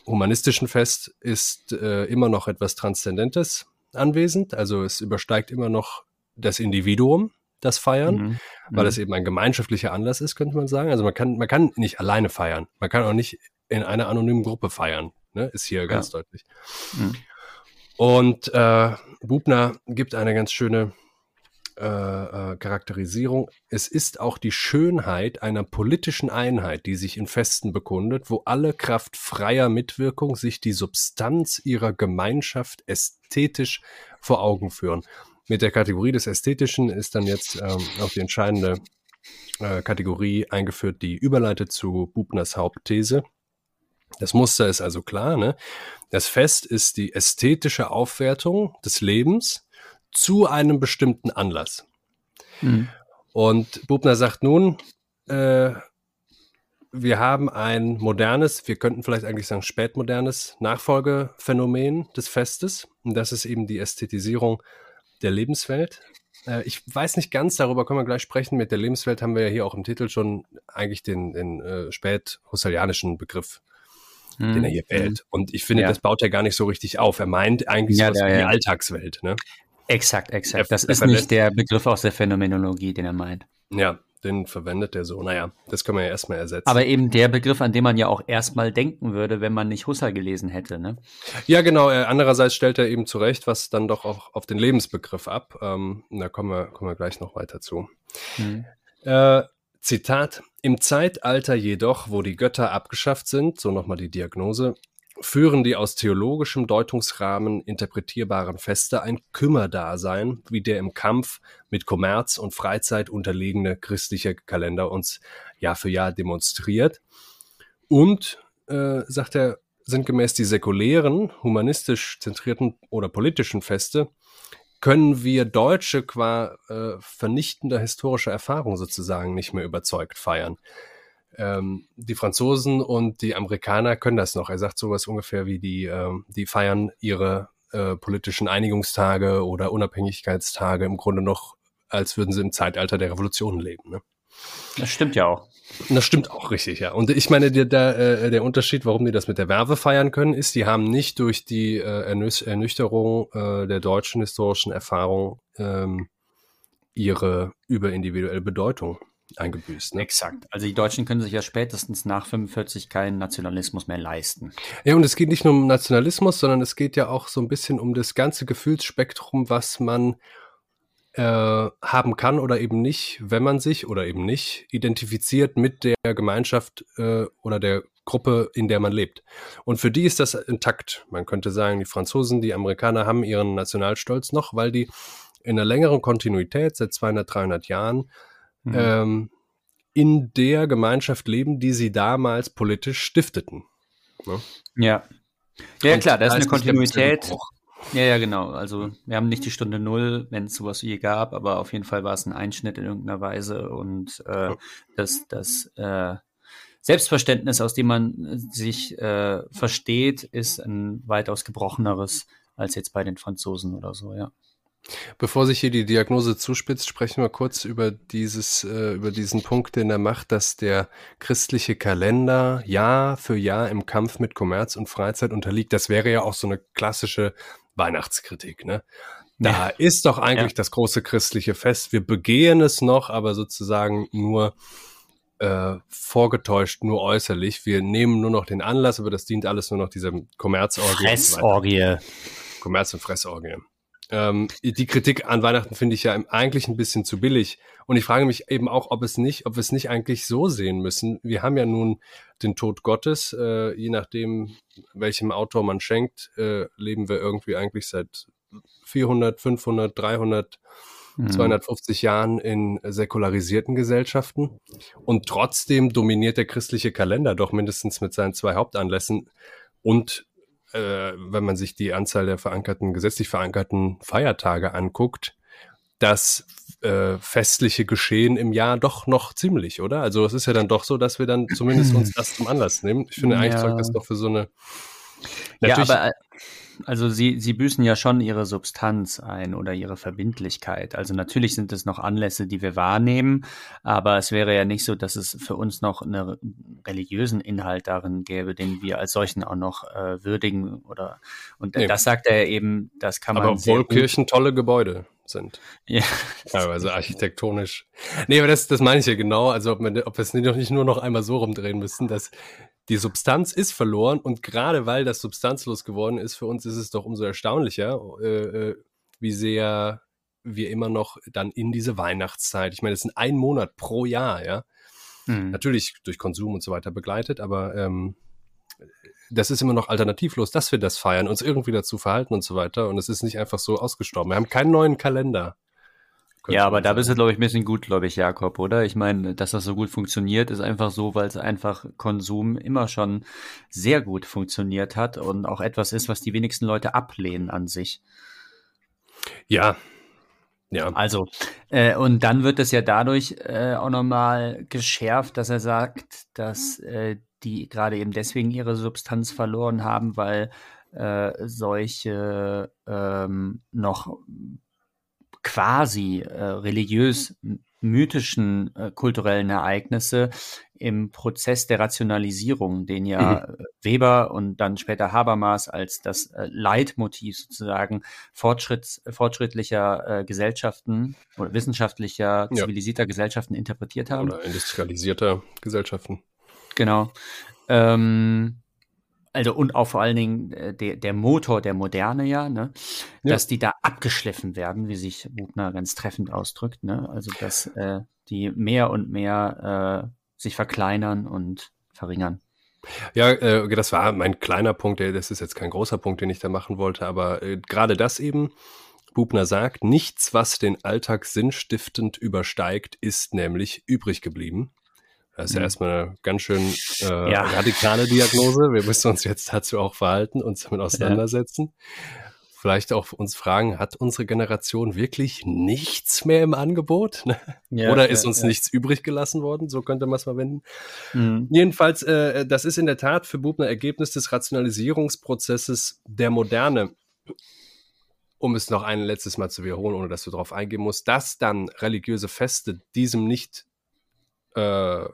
humanistischen Fest ist äh, immer noch etwas Transzendentes anwesend. Also es übersteigt immer noch das Individuum, das Feiern, mhm. weil mhm. es eben ein gemeinschaftlicher Anlass ist, könnte man sagen. Also man kann, man kann nicht alleine feiern. Man kann auch nicht in einer anonymen Gruppe feiern. Ne? Ist hier ganz ja. deutlich. Mhm. Und äh, Bubner gibt eine ganz schöne äh, äh, Charakterisierung. Es ist auch die Schönheit einer politischen Einheit, die sich in Festen bekundet, wo alle Kraft freier Mitwirkung sich die Substanz ihrer Gemeinschaft ästhetisch vor Augen führen. Mit der Kategorie des Ästhetischen ist dann jetzt ähm, auch die entscheidende äh, Kategorie eingeführt, die überleitet zu Bubners Hauptthese. Das Muster ist also klar. Ne? Das Fest ist die ästhetische Aufwertung des Lebens zu einem bestimmten Anlass. Mhm. Und Bubner sagt nun, äh, wir haben ein modernes, wir könnten vielleicht eigentlich sagen spätmodernes Nachfolgephänomen des Festes. Und das ist eben die Ästhetisierung der Lebenswelt. Äh, ich weiß nicht ganz, darüber können wir gleich sprechen. Mit der Lebenswelt haben wir ja hier auch im Titel schon eigentlich den, den äh, spät-husserlianischen Begriff hm. den er hier wählt. Hm. Und ich finde, ja. das baut er gar nicht so richtig auf. Er meint eigentlich ja, so ja, die Alltagswelt. Ne? Exakt, exakt. Das ist nicht der Begriff aus der Phänomenologie, den er meint. Ja, den verwendet er so. Naja, das können wir ja erstmal ersetzen. Aber eben der Begriff, an den man ja auch erstmal denken würde, wenn man nicht Husserl gelesen hätte, ne? Ja, genau. Andererseits stellt er eben zurecht, was dann doch auch auf den Lebensbegriff ab. Ähm, da kommen wir, kommen wir gleich noch weiter zu. Hm. Äh, Zitat. Im Zeitalter jedoch, wo die Götter abgeschafft sind, so nochmal die Diagnose, führen die aus theologischem Deutungsrahmen interpretierbaren Feste ein Kümmerdasein, wie der im Kampf mit Kommerz und Freizeit unterlegene christliche Kalender uns Jahr für Jahr demonstriert. Und, äh, sagt er, sind gemäß die säkulären, humanistisch zentrierten oder politischen Feste, können wir Deutsche qua äh, vernichtender historischer Erfahrung sozusagen nicht mehr überzeugt feiern ähm, die Franzosen und die Amerikaner können das noch. Er sagt sowas ungefähr wie die, ähm, die feiern ihre äh, politischen Einigungstage oder Unabhängigkeitstage im Grunde noch, als würden sie im Zeitalter der Revolution leben. Ne? Das stimmt ja auch. Das stimmt auch richtig, ja. Und ich meine, der, der, äh, der Unterschied, warum die das mit der Werbe feiern können, ist, die haben nicht durch die äh, Ernüchterung äh, der deutschen historischen Erfahrung ähm, ihre überindividuelle Bedeutung eingebüßt. Ne? Exakt. Also die Deutschen können sich ja spätestens nach 45 keinen Nationalismus mehr leisten. Ja, und es geht nicht nur um Nationalismus, sondern es geht ja auch so ein bisschen um das ganze Gefühlsspektrum, was man äh, haben kann oder eben nicht, wenn man sich oder eben nicht identifiziert mit der Gemeinschaft äh, oder der Gruppe, in der man lebt. Und für die ist das intakt. Man könnte sagen, die Franzosen, die Amerikaner haben ihren Nationalstolz noch, weil die in einer längeren Kontinuität seit 200, 300 Jahren mhm. ähm, in der Gemeinschaft leben, die sie damals politisch stifteten. Ne? Ja. Ja, klar, da ist eine Kontinuität. Ja, ja, genau. Also wir haben nicht die Stunde Null, wenn es sowas je gab, aber auf jeden Fall war es ein Einschnitt in irgendeiner Weise und äh, das, das, äh, Selbstverständnis, aus dem man sich äh, versteht, ist ein weitaus gebrocheneres als jetzt bei den Franzosen oder so, ja. Bevor sich hier die Diagnose zuspitzt, sprechen wir kurz über dieses, äh, über diesen Punkt, den er macht, dass der christliche Kalender Jahr für Jahr im Kampf mit Kommerz und Freizeit unterliegt. Das wäre ja auch so eine klassische Weihnachtskritik, ne? Da ja. ist doch eigentlich ja. das große christliche Fest. Wir begehen es noch, aber sozusagen nur äh, vorgetäuscht, nur äußerlich. Wir nehmen nur noch den Anlass, aber das dient alles nur noch dieser Kommerzorgie. Fressorgie. Kommerz- und Fressorgie. Ähm, die Kritik an Weihnachten finde ich ja eigentlich ein bisschen zu billig. Und ich frage mich eben auch, ob es nicht, ob wir es nicht eigentlich so sehen müssen. Wir haben ja nun den Tod Gottes, äh, je nachdem, welchem Autor man schenkt, äh, leben wir irgendwie eigentlich seit 400, 500, 300, mhm. 250 Jahren in säkularisierten Gesellschaften. Und trotzdem dominiert der christliche Kalender doch mindestens mit seinen zwei Hauptanlässen und äh, wenn man sich die Anzahl der verankerten, gesetzlich verankerten Feiertage anguckt, das äh, festliche Geschehen im Jahr doch noch ziemlich, oder? Also es ist ja dann doch so, dass wir dann zumindest uns <clears throat> das zum Anlass nehmen. Ich finde, eigentlich ja. sorgt das doch für so eine. Natürlich, ja, aber also sie, sie büßen ja schon ihre Substanz ein oder ihre Verbindlichkeit. Also natürlich sind es noch Anlässe, die wir wahrnehmen, aber es wäre ja nicht so, dass es für uns noch einen religiösen Inhalt darin gäbe, den wir als solchen auch noch äh, würdigen oder und nee. das sagt er eben, das kann man. Aber obwohl Kirchen tolle Gebäude sind. Ja. <laughs> Teilweise architektonisch. Nee, aber das, das meine ich ja genau. Also ob, man, ob wir es nicht nur noch einmal so rumdrehen müssen, dass die Substanz ist verloren und gerade weil das substanzlos geworden ist, für uns ist es doch umso erstaunlicher, äh, äh, wie sehr wir immer noch dann in diese Weihnachtszeit, ich meine, es sind ein Monat pro Jahr, ja, mhm. natürlich durch Konsum und so weiter begleitet, aber ähm, das ist immer noch alternativlos, dass wir das feiern, uns irgendwie dazu verhalten und so weiter und es ist nicht einfach so ausgestorben. Wir haben keinen neuen Kalender. Ja, aber da bist du, glaube ich, ein bisschen gut, glaube ich, Jakob, oder? Ich meine, dass das so gut funktioniert, ist einfach so, weil es einfach Konsum immer schon sehr gut funktioniert hat und auch etwas ist, was die wenigsten Leute ablehnen an sich. Ja. Ja. Also, äh, und dann wird es ja dadurch äh, auch nochmal geschärft, dass er sagt, dass äh, die gerade eben deswegen ihre Substanz verloren haben, weil äh, solche ähm, noch quasi äh, religiös mythischen äh, kulturellen Ereignisse im Prozess der Rationalisierung, den ja mhm. Weber und dann später Habermas als das äh, Leitmotiv sozusagen Fortschritts, fortschrittlicher äh, Gesellschaften oder wissenschaftlicher, zivilisierter ja. Gesellschaften interpretiert haben. Oder industrialisierter Gesellschaften. Genau. Ähm, also und auch vor allen Dingen äh, der, der Motor der Moderne ja, ne, ja. dass die da abgeschliffen werden, wie sich Buchner ganz treffend ausdrückt, ne, also dass äh, die mehr und mehr äh, sich verkleinern und verringern. Ja, äh, das war mein kleiner Punkt, das ist jetzt kein großer Punkt, den ich da machen wollte, aber äh, gerade das eben, Bubner sagt, nichts, was den Alltag sinnstiftend übersteigt, ist nämlich übrig geblieben. Das ist ja mhm. erstmal eine ganz schön äh, ja. radikale Diagnose. Wir müssen uns jetzt dazu auch verhalten, uns damit auseinandersetzen. Ja. Vielleicht auch uns fragen, hat unsere Generation wirklich nichts mehr im Angebot? Ja, Oder ist uns nichts übrig gelassen worden? So könnte man es mal wenden. Mhm. Jedenfalls, äh, das ist in der Tat für Bubner Ergebnis des Rationalisierungsprozesses der Moderne um es noch ein letztes Mal zu wiederholen, ohne dass du darauf eingehen musst, dass dann religiöse Feste diesem nicht äh,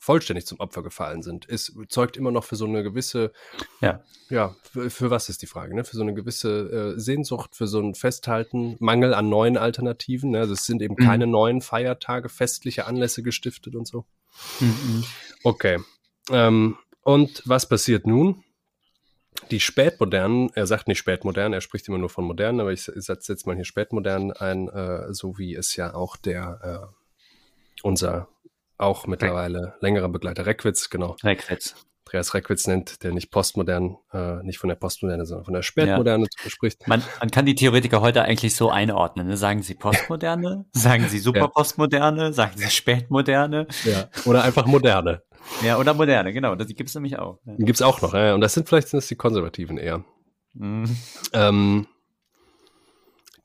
vollständig zum Opfer gefallen sind, ist, zeugt immer noch für so eine gewisse, ja, ja für, für was ist die Frage, ne? Für so eine gewisse äh, Sehnsucht, für so ein Festhalten, Mangel an neuen Alternativen. Ne? Also es sind eben mhm. keine neuen Feiertage, festliche Anlässe gestiftet und so. Mhm. Okay. Ähm, und was passiert nun? Die Spätmodernen, er sagt nicht spätmodern, er spricht immer nur von modernen, aber ich setze jetzt mal hier spätmodern ein, äh, so wie es ja auch der äh, unser auch mittlerweile längerer Begleiter. Reckwitz, genau. Reckwitz. Andreas Reckwitz nennt, der nicht postmodern, äh, nicht von der Postmoderne, sondern von der Spätmoderne ja. spricht. Man, man kann die Theoretiker heute eigentlich so einordnen. Ne? Sagen sie Postmoderne, <laughs> sagen sie Superpostmoderne, ja. sagen sie Spätmoderne. Ja. Oder einfach Moderne. <laughs> Ja, oder Moderne, genau. Die gibt es nämlich auch. Ja. Die gibt es auch noch, ja. Und das sind vielleicht sind das die Konservativen eher. Mhm. Ähm,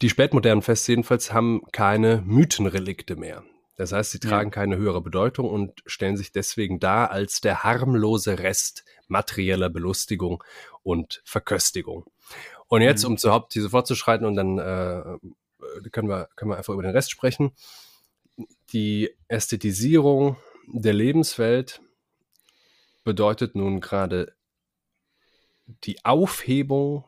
die spätmodernen Feste jedenfalls haben keine Mythenrelikte mehr. Das heißt, sie tragen ja. keine höhere Bedeutung und stellen sich deswegen dar als der harmlose Rest materieller Belustigung und Verköstigung. Und jetzt, mhm. um zur Hauptthese fortzuschreiten und dann äh, können, wir, können wir einfach über den Rest sprechen. Die Ästhetisierung der Lebenswelt bedeutet nun gerade die Aufhebung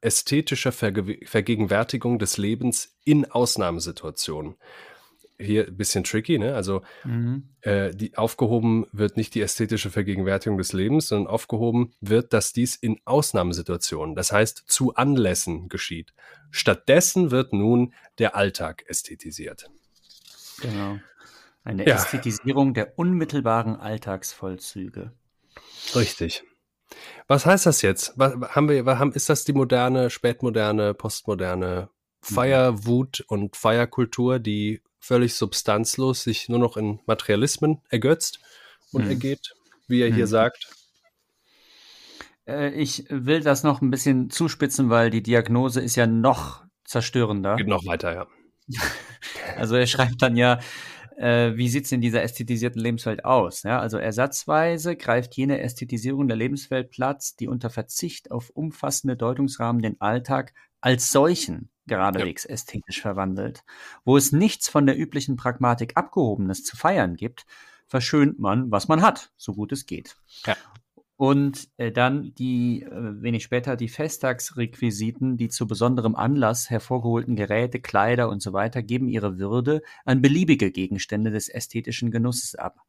ästhetischer Verge Vergegenwärtigung des Lebens in Ausnahmesituationen. Hier ein bisschen tricky, ne? Also mhm. äh, die aufgehoben wird nicht die ästhetische Vergegenwärtigung des Lebens, sondern aufgehoben wird, dass dies in Ausnahmesituationen, das heißt zu Anlässen geschieht. Stattdessen wird nun der Alltag ästhetisiert. Genau. Eine ja. Ästhetisierung der unmittelbaren Alltagsvollzüge. Richtig. Was heißt das jetzt? Was, haben wir, haben, ist das die moderne, spätmoderne, postmoderne Feierwut und Feierkultur, die völlig substanzlos sich nur noch in Materialismen ergötzt und mhm. ergeht, wie er mhm. hier sagt? Äh, ich will das noch ein bisschen zuspitzen, weil die Diagnose ist ja noch zerstörender. Geht noch weiter, ja. <laughs> Also er schreibt dann ja, äh, wie sieht es in dieser ästhetisierten Lebenswelt aus? Ja, also ersatzweise greift jene Ästhetisierung der Lebenswelt Platz, die unter Verzicht auf umfassende Deutungsrahmen den Alltag als solchen geradewegs ja. ästhetisch verwandelt. Wo es nichts von der üblichen Pragmatik Abgehobenes zu feiern gibt, verschönt man, was man hat, so gut es geht. Ja. Und äh, dann die, äh, wenig später, die Festtagsrequisiten, die zu besonderem Anlass hervorgeholten Geräte, Kleider und so weiter, geben ihre Würde an beliebige Gegenstände des ästhetischen Genusses ab.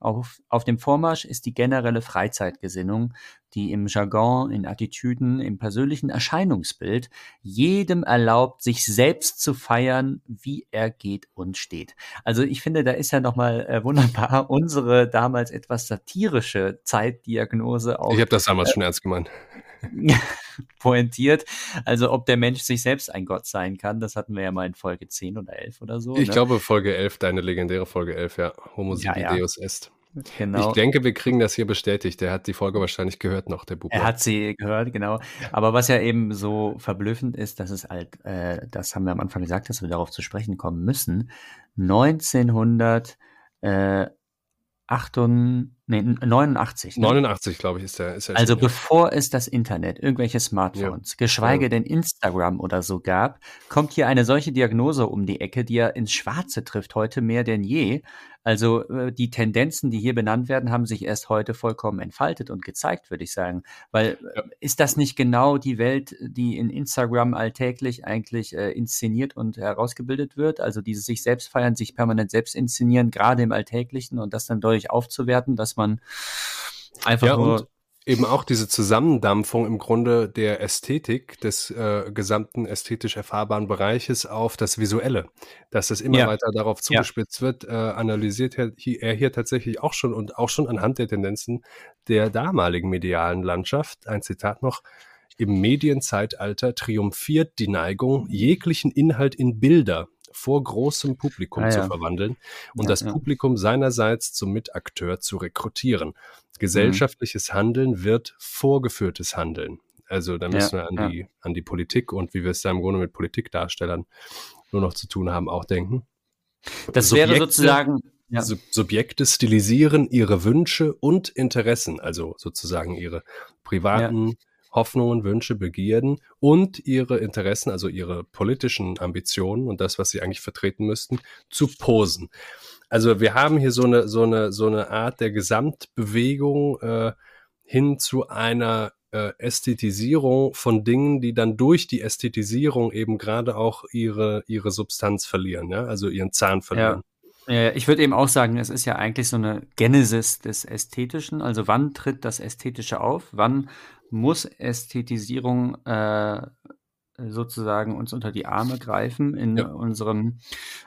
Auf, auf dem Vormarsch ist die generelle Freizeitgesinnung, die im Jargon, in Attitüden, im persönlichen Erscheinungsbild jedem erlaubt, sich selbst zu feiern, wie er geht und steht. Also ich finde, da ist ja nochmal äh, wunderbar <laughs> unsere damals etwas satirische Zeitdiagnose auch. Ich habe das damals äh, schon ernst gemeint. <laughs> pointiert. Also ob der Mensch sich selbst ein Gott sein kann, das hatten wir ja mal in Folge 10 oder 11 oder so. Ich ne? glaube Folge 11, deine legendäre Folge 11, ja. Homo ja, ja. Deus est. Genau. Ich denke, wir kriegen das hier bestätigt. Der hat die Folge wahrscheinlich gehört noch, der Bub. Er hat sie gehört, genau. Aber was ja eben so verblüffend ist, dass es halt, äh, das haben wir am Anfang gesagt, dass wir darauf zu sprechen kommen müssen. 1900 äh, 88, nee, 89. Ne? 89, glaube ich, ist der. Ist der also schon, bevor es das Internet, irgendwelche Smartphones, ja. geschweige ja. denn Instagram oder so gab, kommt hier eine solche Diagnose um die Ecke, die ja ins Schwarze trifft, heute mehr denn je. Also äh, die Tendenzen, die hier benannt werden, haben sich erst heute vollkommen entfaltet und gezeigt, würde ich sagen. Weil ja. ist das nicht genau die Welt, die in Instagram alltäglich eigentlich äh, inszeniert und herausgebildet wird? Also dieses sich selbst feiern, sich permanent selbst inszenieren, gerade im Alltäglichen und das dann deutlich aufzuwerten, dass man einfach ja, nur eben auch diese Zusammendampfung im Grunde der Ästhetik des äh, gesamten ästhetisch erfahrbaren Bereiches auf das Visuelle, dass es immer ja. weiter darauf zugespitzt ja. wird, äh, analysiert er hier, er tatsächlich auch schon und auch schon anhand der Tendenzen der damaligen medialen Landschaft. Ein Zitat noch. Im Medienzeitalter triumphiert die Neigung, jeglichen Inhalt in Bilder vor großem Publikum ah, zu verwandeln und das Publikum seinerseits zum Mitakteur zu rekrutieren. Gesellschaftliches mhm. Handeln wird vorgeführtes Handeln. Also da müssen ja, wir an, ja. die, an die Politik und wie wir es da im Grunde mit Politikdarstellern nur noch zu tun haben, auch denken. Das Subjekte, wäre sozusagen. Ja. Subjekte stilisieren ihre Wünsche und Interessen, also sozusagen ihre privaten Hoffnungen, Wünsche, Begierden und ihre Interessen, also ihre politischen Ambitionen und das, was sie eigentlich vertreten müssten, zu posen. Also wir haben hier so eine, so eine, so eine Art der Gesamtbewegung äh, hin zu einer äh, Ästhetisierung von Dingen, die dann durch die Ästhetisierung eben gerade auch ihre, ihre Substanz verlieren, ja, also ihren Zahn verlieren. Ja. Ich würde eben auch sagen, es ist ja eigentlich so eine Genesis des Ästhetischen. Also wann tritt das Ästhetische auf? Wann muss Ästhetisierung äh, sozusagen uns unter die Arme greifen in ja. unseren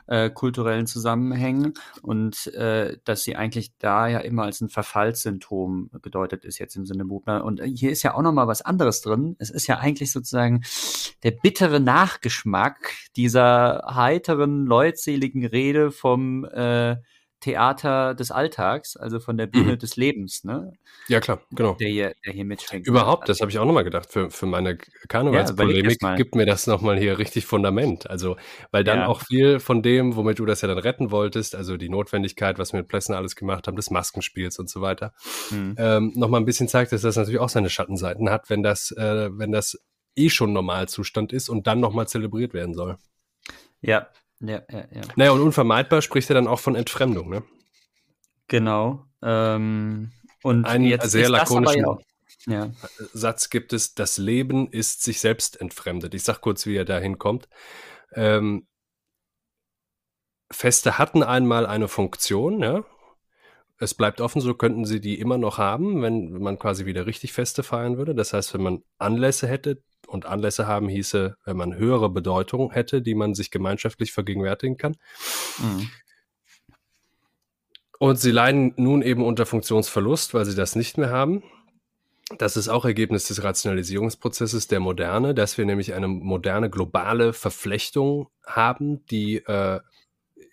äh, kulturellen Zusammenhängen und äh, dass sie eigentlich da ja immer als ein Verfallssymptom gedeutet ist jetzt im Sinne Buchner. Und hier ist ja auch noch mal was anderes drin. Es ist ja eigentlich sozusagen der bittere Nachgeschmack dieser heiteren, leutseligen Rede vom äh, Theater des Alltags, also von der Bühne mhm. des Lebens, ne? Ja, klar, genau. Der hier, der hier mitschwingt. Überhaupt, das habe ich auch nochmal gedacht. Für, für meine Karnevalspolemik ja, gibt mir das nochmal hier richtig Fundament. Also, weil dann ja. auch viel von dem, womit du das ja dann retten wolltest, also die Notwendigkeit, was wir mit Plessner alles gemacht haben, des Maskenspiels und so weiter, mhm. ähm, nochmal ein bisschen zeigt, dass das natürlich auch seine Schattenseiten hat, wenn das, äh, wenn das eh schon Normalzustand ist und dann nochmal zelebriert werden soll. Ja, ja, ja, ja. Naja, und unvermeidbar spricht er dann auch von Entfremdung, ne? Genau. Ähm, und einen jetzt sehr lakonischen ja. Satz gibt es, das Leben ist sich selbst entfremdet. Ich sag kurz, wie er da hinkommt. Ähm, Feste hatten einmal eine Funktion, ja. Es bleibt offen, so könnten sie die immer noch haben, wenn man quasi wieder richtig Feste feiern würde. Das heißt, wenn man Anlässe hätte, und Anlässe haben hieße, wenn man höhere Bedeutung hätte, die man sich gemeinschaftlich vergegenwärtigen kann. Mhm. Und sie leiden nun eben unter Funktionsverlust, weil sie das nicht mehr haben. Das ist auch Ergebnis des Rationalisierungsprozesses der Moderne, dass wir nämlich eine moderne globale Verflechtung haben, die äh,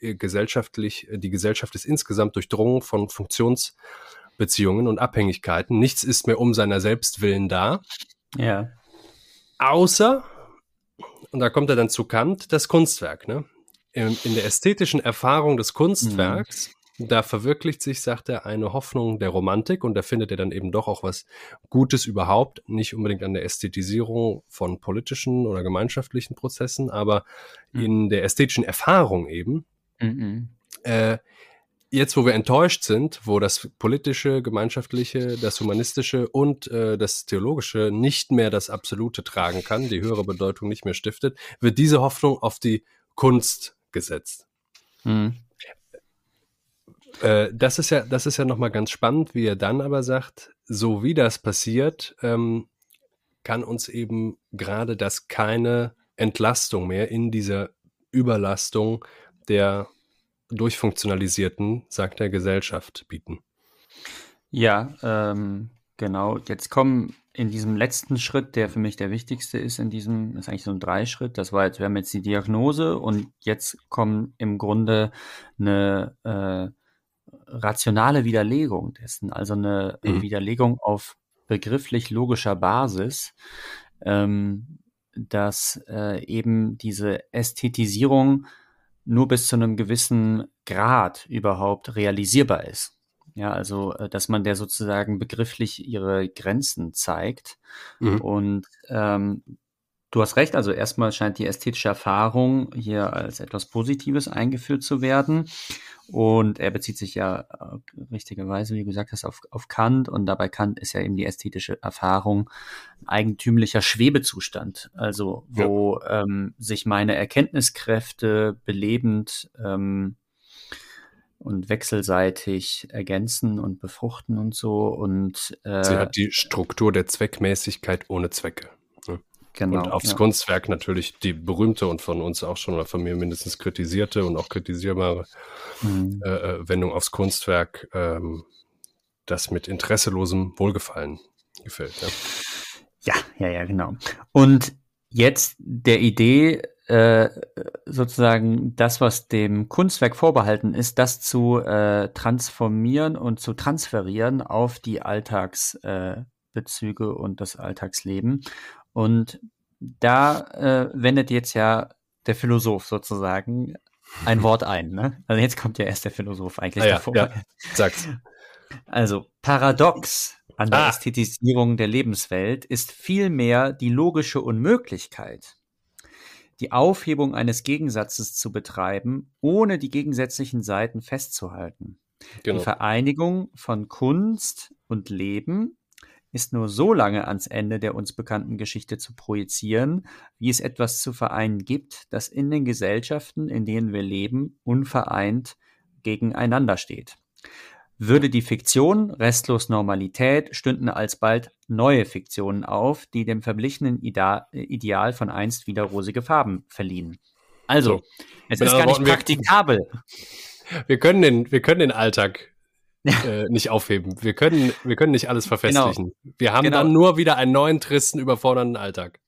gesellschaftlich, die Gesellschaft ist insgesamt durchdrungen von Funktionsbeziehungen und Abhängigkeiten. Nichts ist mehr um seiner selbst willen da. Ja. Außer, und da kommt er dann zu Kant, das Kunstwerk. Ne? In, in der ästhetischen Erfahrung des Kunstwerks mhm da verwirklicht sich, sagt er, eine Hoffnung der Romantik und da findet er dann eben doch auch was Gutes überhaupt, nicht unbedingt an der Ästhetisierung von politischen oder gemeinschaftlichen Prozessen, aber mhm. in der ästhetischen Erfahrung eben. Mhm. Äh, jetzt, wo wir enttäuscht sind, wo das politische, gemeinschaftliche, das humanistische und äh, das theologische nicht mehr das Absolute tragen kann, die höhere Bedeutung nicht mehr stiftet, wird diese Hoffnung auf die Kunst gesetzt. Mhm. Äh, das ist ja, das ist ja nochmal ganz spannend, wie er dann aber sagt, so wie das passiert, ähm, kann uns eben gerade das keine Entlastung mehr in dieser Überlastung der durchfunktionalisierten, sagt er, Gesellschaft bieten. Ja, ähm, genau. Jetzt kommen in diesem letzten Schritt, der für mich der wichtigste ist, in diesem, ist eigentlich so ein Dreischritt. Das war jetzt, wir haben jetzt die Diagnose und jetzt kommen im Grunde eine äh, rationale Widerlegung dessen, also eine mhm. Widerlegung auf begrifflich logischer Basis, ähm, dass äh, eben diese Ästhetisierung nur bis zu einem gewissen Grad überhaupt realisierbar ist. Ja, also, äh, dass man der sozusagen begrifflich ihre Grenzen zeigt. Mhm. Und ähm, du hast recht, also erstmal scheint die ästhetische Erfahrung hier als etwas Positives eingeführt zu werden. Und er bezieht sich ja äh, richtigerweise, wie du gesagt hast, auf, auf Kant. Und dabei Kant ist ja eben die ästhetische Erfahrung ein eigentümlicher Schwebezustand. Also wo ja. ähm, sich meine Erkenntniskräfte belebend ähm, und wechselseitig ergänzen und befruchten und so. Und äh, sie hat die Struktur der Zweckmäßigkeit ohne Zwecke. Genau, und aufs ja. Kunstwerk natürlich die berühmte und von uns auch schon oder von mir mindestens kritisierte und auch kritisierbare mhm. äh, äh Wendung aufs Kunstwerk, ähm, das mit interesselosem Wohlgefallen gefällt. Ja. ja, ja, ja, genau. Und jetzt der Idee, äh, sozusagen das, was dem Kunstwerk vorbehalten ist, das zu äh, transformieren und zu transferieren auf die Alltagsbezüge äh, und das Alltagsleben. Und da äh, wendet jetzt ja der Philosoph sozusagen ein <laughs> Wort ein. Ne? Also jetzt kommt ja erst der Philosoph eigentlich ah, ja, davor. Ja, sag's. <laughs> Also paradox an der ah. Ästhetisierung der Lebenswelt ist vielmehr die logische Unmöglichkeit, die Aufhebung eines Gegensatzes zu betreiben, ohne die gegensätzlichen Seiten festzuhalten. Genau. Die Vereinigung von Kunst und Leben ist nur so lange ans Ende der uns bekannten Geschichte zu projizieren, wie es etwas zu vereinen gibt, das in den Gesellschaften, in denen wir leben, unvereint gegeneinander steht. Würde die Fiktion restlos Normalität, stünden alsbald neue Fiktionen auf, die dem verblichenen Ideal von einst wieder rosige Farben verliehen. Also, so, es ist gar nicht praktikabel. <laughs> Wir können den, wir können den Alltag äh, nicht aufheben. Wir können, wir können nicht alles verfestigen. Genau. Wir haben genau. dann nur wieder einen neuen, tristen, überfordernden Alltag.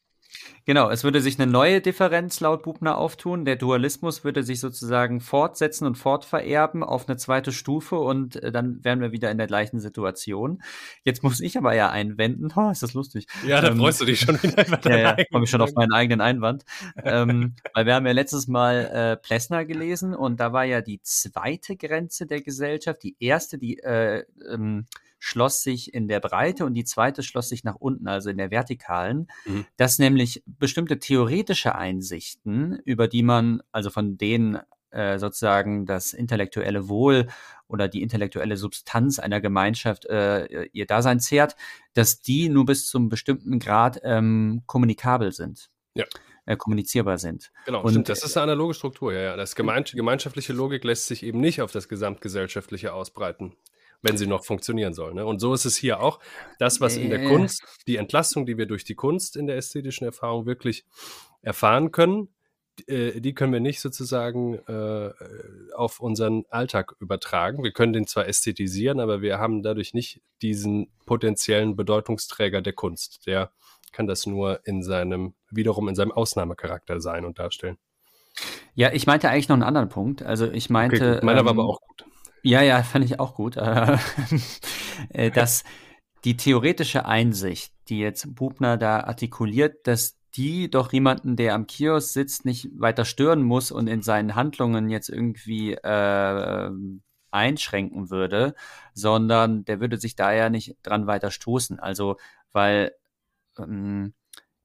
Genau, es würde sich eine neue Differenz laut Bubner auftun. Der Dualismus würde sich sozusagen fortsetzen und fortvererben auf eine zweite Stufe und äh, dann wären wir wieder in der gleichen Situation. Jetzt muss ich aber ja einwenden. Oh, ist das lustig. Ja, da ähm, freust du dich schon wieder. <laughs> ja, ja, freue mich schon auf meinen eigenen Einwand. ähm, <laughs> weil wir haben ja letztes Mal äh, Plessner gelesen und da war ja die zweite Grenze der Gesellschaft, die erste, die äh, ähm, schloss sich in der Breite und die zweite schloss sich nach unten, also in der vertikalen, mhm. dass nämlich bestimmte theoretische Einsichten, über die man, also von denen äh, sozusagen das intellektuelle Wohl oder die intellektuelle Substanz einer Gemeinschaft äh, ihr Dasein zehrt, dass die nur bis zum bestimmten Grad ähm, kommunikabel sind. Ja. Äh, kommunizierbar sind. Genau, und stimmt, das ist eine analoge Struktur, ja, ja. Das gemeinschaftliche Logik lässt sich eben nicht auf das gesamtgesellschaftliche ausbreiten wenn sie noch funktionieren soll. Ne? Und so ist es hier auch. Das, was in der Kunst, die Entlastung, die wir durch die Kunst in der ästhetischen Erfahrung wirklich erfahren können, äh, die können wir nicht sozusagen äh, auf unseren Alltag übertragen. Wir können den zwar ästhetisieren, aber wir haben dadurch nicht diesen potenziellen Bedeutungsträger der Kunst. Der kann das nur in seinem, wiederum in seinem Ausnahmecharakter sein und darstellen. Ja, ich meinte eigentlich noch einen anderen Punkt. Also ich meinte. Okay, meiner ähm, war aber auch gut. Ja, ja, fand ich auch gut. <laughs> Äh, dass die theoretische Einsicht, die jetzt Bubner da artikuliert, dass die doch jemanden, der am Kiosk sitzt, nicht weiter stören muss und in seinen Handlungen jetzt irgendwie äh, einschränken würde, sondern der würde sich da ja nicht dran weiter stoßen. Also, weil ähm,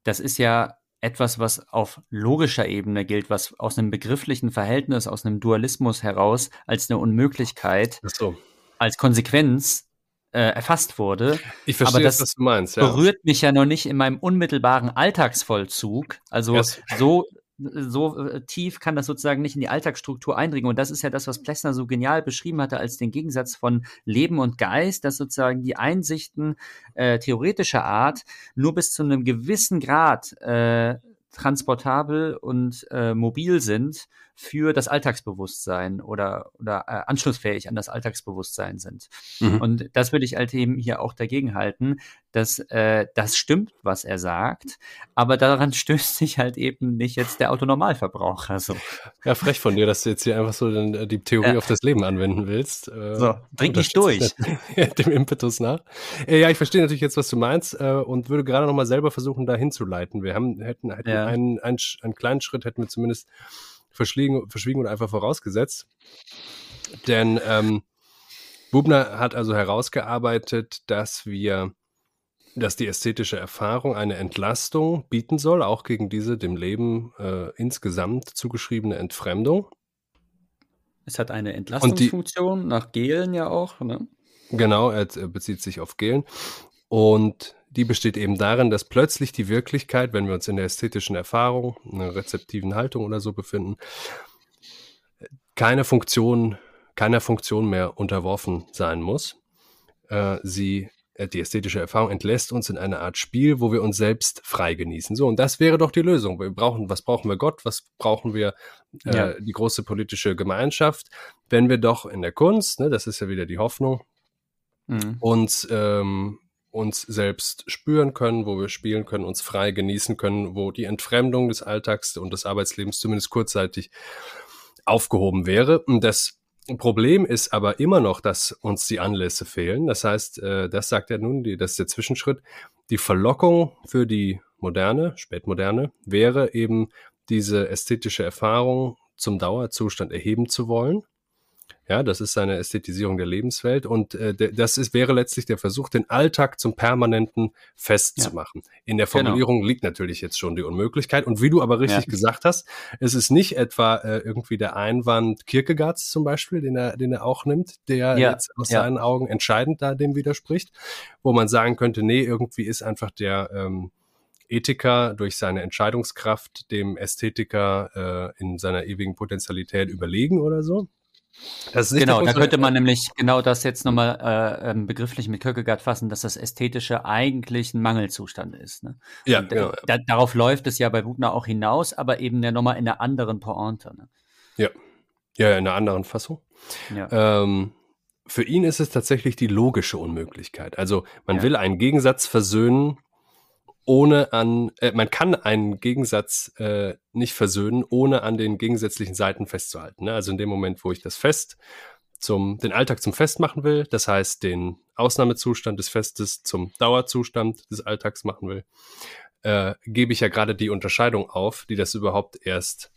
das ist ja etwas, was auf logischer Ebene gilt, was aus einem begrifflichen Verhältnis, aus einem Dualismus heraus als eine Unmöglichkeit, so. als Konsequenz äh, erfasst wurde. Ich verstehe, Aber das, was du meinst. Ja. berührt mich ja noch nicht in meinem unmittelbaren Alltagsvollzug. Also yes. so so äh, tief kann das sozusagen nicht in die Alltagsstruktur eindringen. Und das ist ja das, was Plessner so genial beschrieben hatte als den Gegensatz von Leben und Geist, dass sozusagen die Einsichten äh, theoretischer Art nur bis zu einem gewissen Grad äh, transportabel und äh, mobil sind für das Alltagsbewusstsein oder, oder äh, anschlussfähig an das Alltagsbewusstsein sind. Mhm. Und das würde ich halt eben hier auch dagegen halten, dass äh, das stimmt, was er sagt, aber daran <laughs> stößt sich halt eben nicht jetzt der Autonormalverbraucher. So. Ja, frech von dir, dass du jetzt hier einfach so den, äh, die Theorie äh, auf das Leben anwenden willst. Äh, so, trink nicht durch. <laughs> dem Impetus nach. Äh, ja, ich verstehe natürlich jetzt, was du meinst äh, und würde gerade nochmal selber versuchen, da hinzuleiten. Wir haben, hätten, hätten ja. einen, einen, einen kleinen Schritt hätten wir zumindest verschwiegen, verschwiegen und einfach vorausgesetzt. Denn ähm, Bubner hat also herausgearbeitet, dass wir, dass die ästhetische Erfahrung eine Entlastung bieten soll, auch gegen diese dem Leben äh, insgesamt zugeschriebene Entfremdung. Es hat eine Entlastungsfunktion die, nach Gelen ja auch, ne? Genau, er bezieht sich auf Gelen. Und die besteht eben darin, dass plötzlich die Wirklichkeit, wenn wir uns in der ästhetischen Erfahrung, einer rezeptiven Haltung oder so befinden, keine Funktion, keiner Funktion mehr unterworfen sein muss. Äh, sie, äh, die ästhetische Erfahrung entlässt uns in eine Art Spiel, wo wir uns selbst frei genießen. So, und das wäre doch die Lösung. Wir brauchen, was brauchen wir Gott? Was brauchen wir äh, ja. die große politische Gemeinschaft? Wenn wir doch in der Kunst, ne, das ist ja wieder die Hoffnung, mhm. uns ähm, uns selbst spüren können, wo wir spielen können, uns frei genießen können, wo die Entfremdung des Alltags und des Arbeitslebens zumindest kurzzeitig aufgehoben wäre. Und das Problem ist aber immer noch, dass uns die Anlässe fehlen. Das heißt, äh, das sagt er nun, das ist der Zwischenschritt. Die Verlockung für die Moderne, Spätmoderne, wäre eben diese ästhetische Erfahrung zum Dauerzustand erheben zu wollen ja, das ist eine Ästhetisierung der Lebenswelt und äh, das ist, wäre letztlich der Versuch, den Alltag zum permanenten Fest ja. zu machen. In der genau. Formulierung genau. liegt natürlich jetzt schon die Unmöglichkeit. Und wie du aber richtig ja. gesagt hast, es ist nicht etwa äh, irgendwie der Einwand Kierkegaards zum Beispiel, den er, den er auch nimmt, der ja. jetzt aus seinen Augen entscheidend da dem widerspricht, wo man sagen könnte, nee, irgendwie ist einfach der ähm, Ethiker durch seine Entscheidungskraft dem Ästhetiker äh, in seiner ewigen Potentialität überlegen oder so genau, da könnte man nämlich genau das jetzt nochmal äh, ähm, begrifflich mit Kierkegaard fassen, dass das Ästhetische eigentlich ein Mangelzustand ist. Ne? Ja, Und, genau. Da, darauf läuft es ja bei Buchner auch hinaus, aber eben ja nochmal in einer anderen Pointe. Ne? Ja. ja, in einer anderen Fassung. Ja. Ähm, für ihn ist es tatsächlich die logische Unmöglichkeit. Also man ja. will einen Gegensatz versöhnen ohne an, äh, man kann einen Gegensatz äh, nicht versöhnen, ohne an den gegensätzlichen Seiten festzuhalten. Ne? Also in dem Moment, wo ich das Fest zum, den Alltag zum Fest machen will, das heißt den Ausnahmezustand des Festes zum Dauerzustand des Alltags machen will, äh, gebe ich ja gerade die Unterscheidung auf, die das überhaupt erst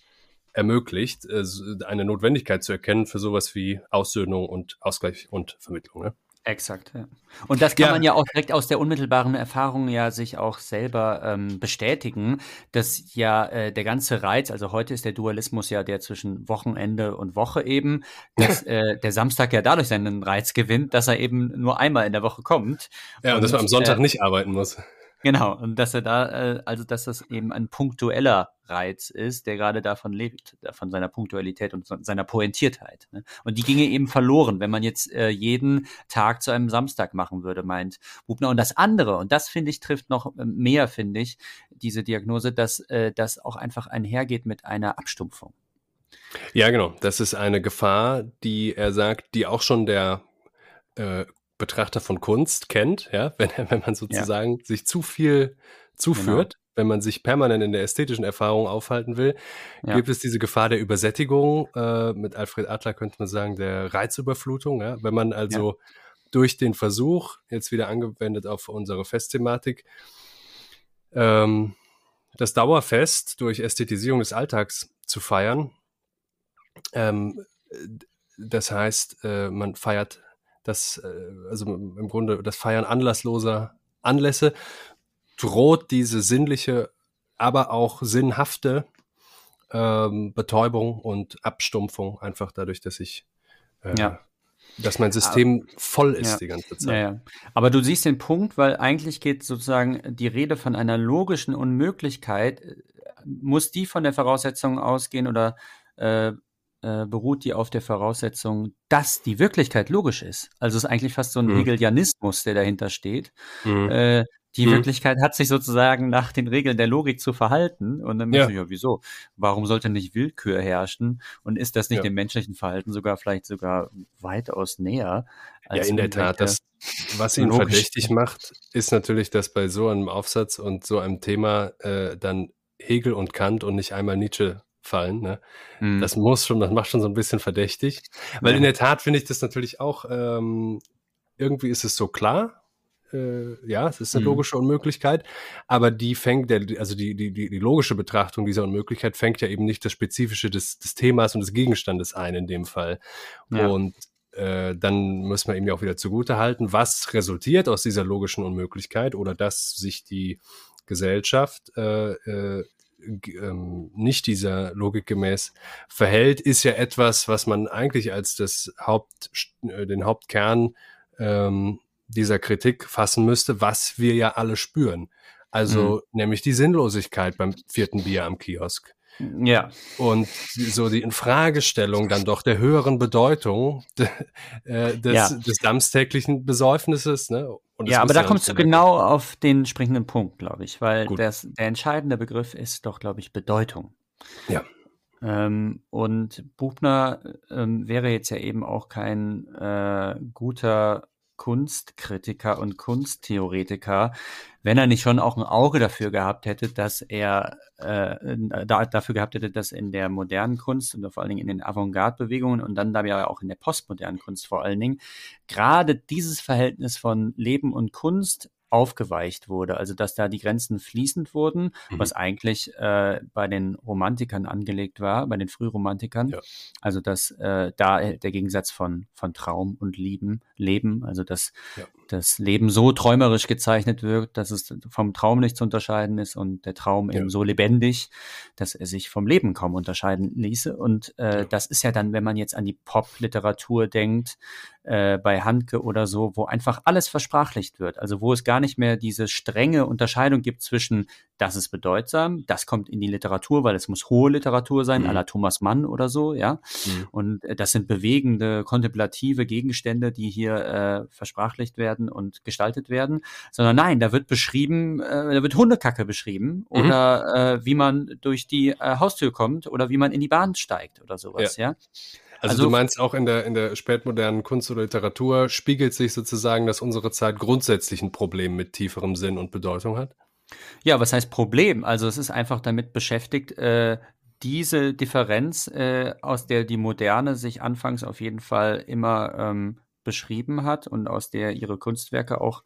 ermöglicht, äh, eine Notwendigkeit zu erkennen für sowas wie Aussöhnung und Ausgleich und Vermittlung. Ne? Exakt, ja. Und das kann ja. man ja auch direkt aus der unmittelbaren Erfahrung ja sich auch selber ähm, bestätigen, dass ja äh, der ganze Reiz, also heute ist der Dualismus ja der zwischen Wochenende und Woche eben, dass <laughs> äh, der Samstag ja dadurch seinen Reiz gewinnt, dass er eben nur einmal in der Woche kommt. Ja, und, und dass man am Sonntag äh, nicht arbeiten muss. Genau, und dass er da, äh, also dass das eben ein punktueller Reiz ist, der gerade davon lebt, von seiner Punktualität und seiner Pointiertheit. Ne? Und die ginge eben verloren, wenn man jetzt äh, jeden Tag zu einem Samstag machen würde, meint Bubner. Und das andere, und das finde ich, trifft noch äh, mehr, finde ich, diese Diagnose, dass das auch einfach einhergeht mit einer Abstumpfung. Ja, genau. Das ist eine Gefahr, die er sagt, die auch schon der Betrachter von Kunst kennt, ja, <laughs> wenn, wenn man sozusagen ja. sich zu viel zuführt, genau. wenn man sich permanent in der ästhetischen Erfahrung aufhalten will, ja. gibt es diese Gefahr der Übersättigung. Äh, mit Alfred Adler könnte man sagen, der Reizüberflutung. Ja? Wenn man also ja. durch den Versuch, jetzt wieder angewendet auf unsere Festthematik, ähm, das Dauerfest durch Ästhetisierung des Alltags zu feiern, ähm, das heißt, äh, man feiert das, äh, also im Grunde das Feiern anlassloser Anlässe, droht diese sinnliche, aber auch sinnhafte ähm, Betäubung und Abstumpfung einfach dadurch, dass ich äh, ja. dass mein System aber, voll ist ja, die ganze Zeit. Ja, ja. Aber du siehst den Punkt, weil eigentlich geht sozusagen die Rede von einer logischen Unmöglichkeit. Äh, muss die von der Voraussetzung ausgehen oder äh, äh, beruht die auf der Voraussetzung, dass die Wirklichkeit logisch ist. Also es ist eigentlich fast so ein mhm. Hegelianismus, der dahinter steht. Mhm. Äh, die mhm. Wirklichkeit hat sich sozusagen nach den Regeln der Logik zu verhalten. Und dann ja. ich, ja, wieso? Warum sollte nicht Willkür herrschen? Und ist das nicht ja. dem menschlichen Verhalten sogar vielleicht sogar weitaus näher? ja, in der Tat. Das, was ihn verdächtig macht, ist natürlich, dass bei so einem Aufsatz und so einem Thema äh, dann Hegel und Kant und nicht einmal Nietzsche fallen. Ne? Mhm. Das muss schon, das macht schon so ein bisschen verdächtig. Weil ja. in der Tat finde ich das natürlich auch, ähm, irgendwie ist es so klar. Äh, ja, es ist eine mhm. logische Unmöglichkeit, aber die fängt, der, also die, die, die, die logische Betrachtung dieser Unmöglichkeit fängt ja eben nicht das Spezifische des, des Themas und des Gegenstandes ein in dem Fall. Ja. Und äh, dann muss man eben ja auch wieder zugute halten, was resultiert aus dieser logischen Unmöglichkeit oder dass sich die Gesellschaft äh, äh, ähm, nicht dieser Logik gemäß verhält, ist ja etwas, was man eigentlich als das Haupt, äh, den Hauptkern ähm, dieser Kritik fassen müsste, was wir ja alle spüren. Also mhm. nämlich die Sinnlosigkeit beim vierten Bier am Kiosk. Ja. Und so die Infragestellung dann doch der höheren Bedeutung äh, des, ja. des samstäglichen Besäufnisses. Ne? ja, aber da kommst du genau auf den springenden Punkt, glaube ich, weil das, der entscheidende Begriff ist doch, glaube ich, Bedeutung. Ja. Ähm, und Buchner ähm, wäre jetzt ja eben auch kein äh, guter Kunstkritiker und Kunsttheoretiker, wenn er nicht schon auch ein Auge dafür gehabt hätte, dass er äh, da, dafür gehabt hätte, dass in der modernen Kunst und vor allen Dingen in den Avantgarde-Bewegungen und dann da ja auch in der postmodernen Kunst vor allen Dingen gerade dieses Verhältnis von Leben und Kunst aufgeweicht wurde, also dass da die Grenzen fließend wurden, mhm. was eigentlich äh, bei den Romantikern angelegt war, bei den Frühromantikern. Ja. Also dass äh, da der Gegensatz von, von Traum und Lieben, Leben, also dass ja. Das Leben so träumerisch gezeichnet wird, dass es vom Traum nicht zu unterscheiden ist und der Traum ja. eben so lebendig, dass er sich vom Leben kaum unterscheiden ließe. Und äh, das ist ja dann, wenn man jetzt an die Pop-Literatur denkt, äh, bei Handke oder so, wo einfach alles versprachlicht wird. Also wo es gar nicht mehr diese strenge Unterscheidung gibt zwischen, das ist bedeutsam, das kommt in die Literatur, weil es muss hohe Literatur sein, mhm. à la Thomas Mann oder so, ja. Mhm. Und äh, das sind bewegende, kontemplative Gegenstände, die hier äh, versprachlicht werden und gestaltet werden. Sondern nein, da wird beschrieben, äh, da wird Hundekacke beschrieben mhm. oder äh, wie man durch die äh, Haustür kommt oder wie man in die Bahn steigt oder sowas, ja. ja? Also, also, du meinst auch in der, in der spätmodernen Kunst oder Literatur spiegelt sich sozusagen, dass unsere Zeit grundsätzlich ein Problem mit tieferem Sinn und Bedeutung hat? Ja, was heißt Problem? Also es ist einfach damit beschäftigt, äh, diese Differenz, äh, aus der die Moderne sich anfangs auf jeden Fall immer ähm, beschrieben hat und aus der ihre Kunstwerke auch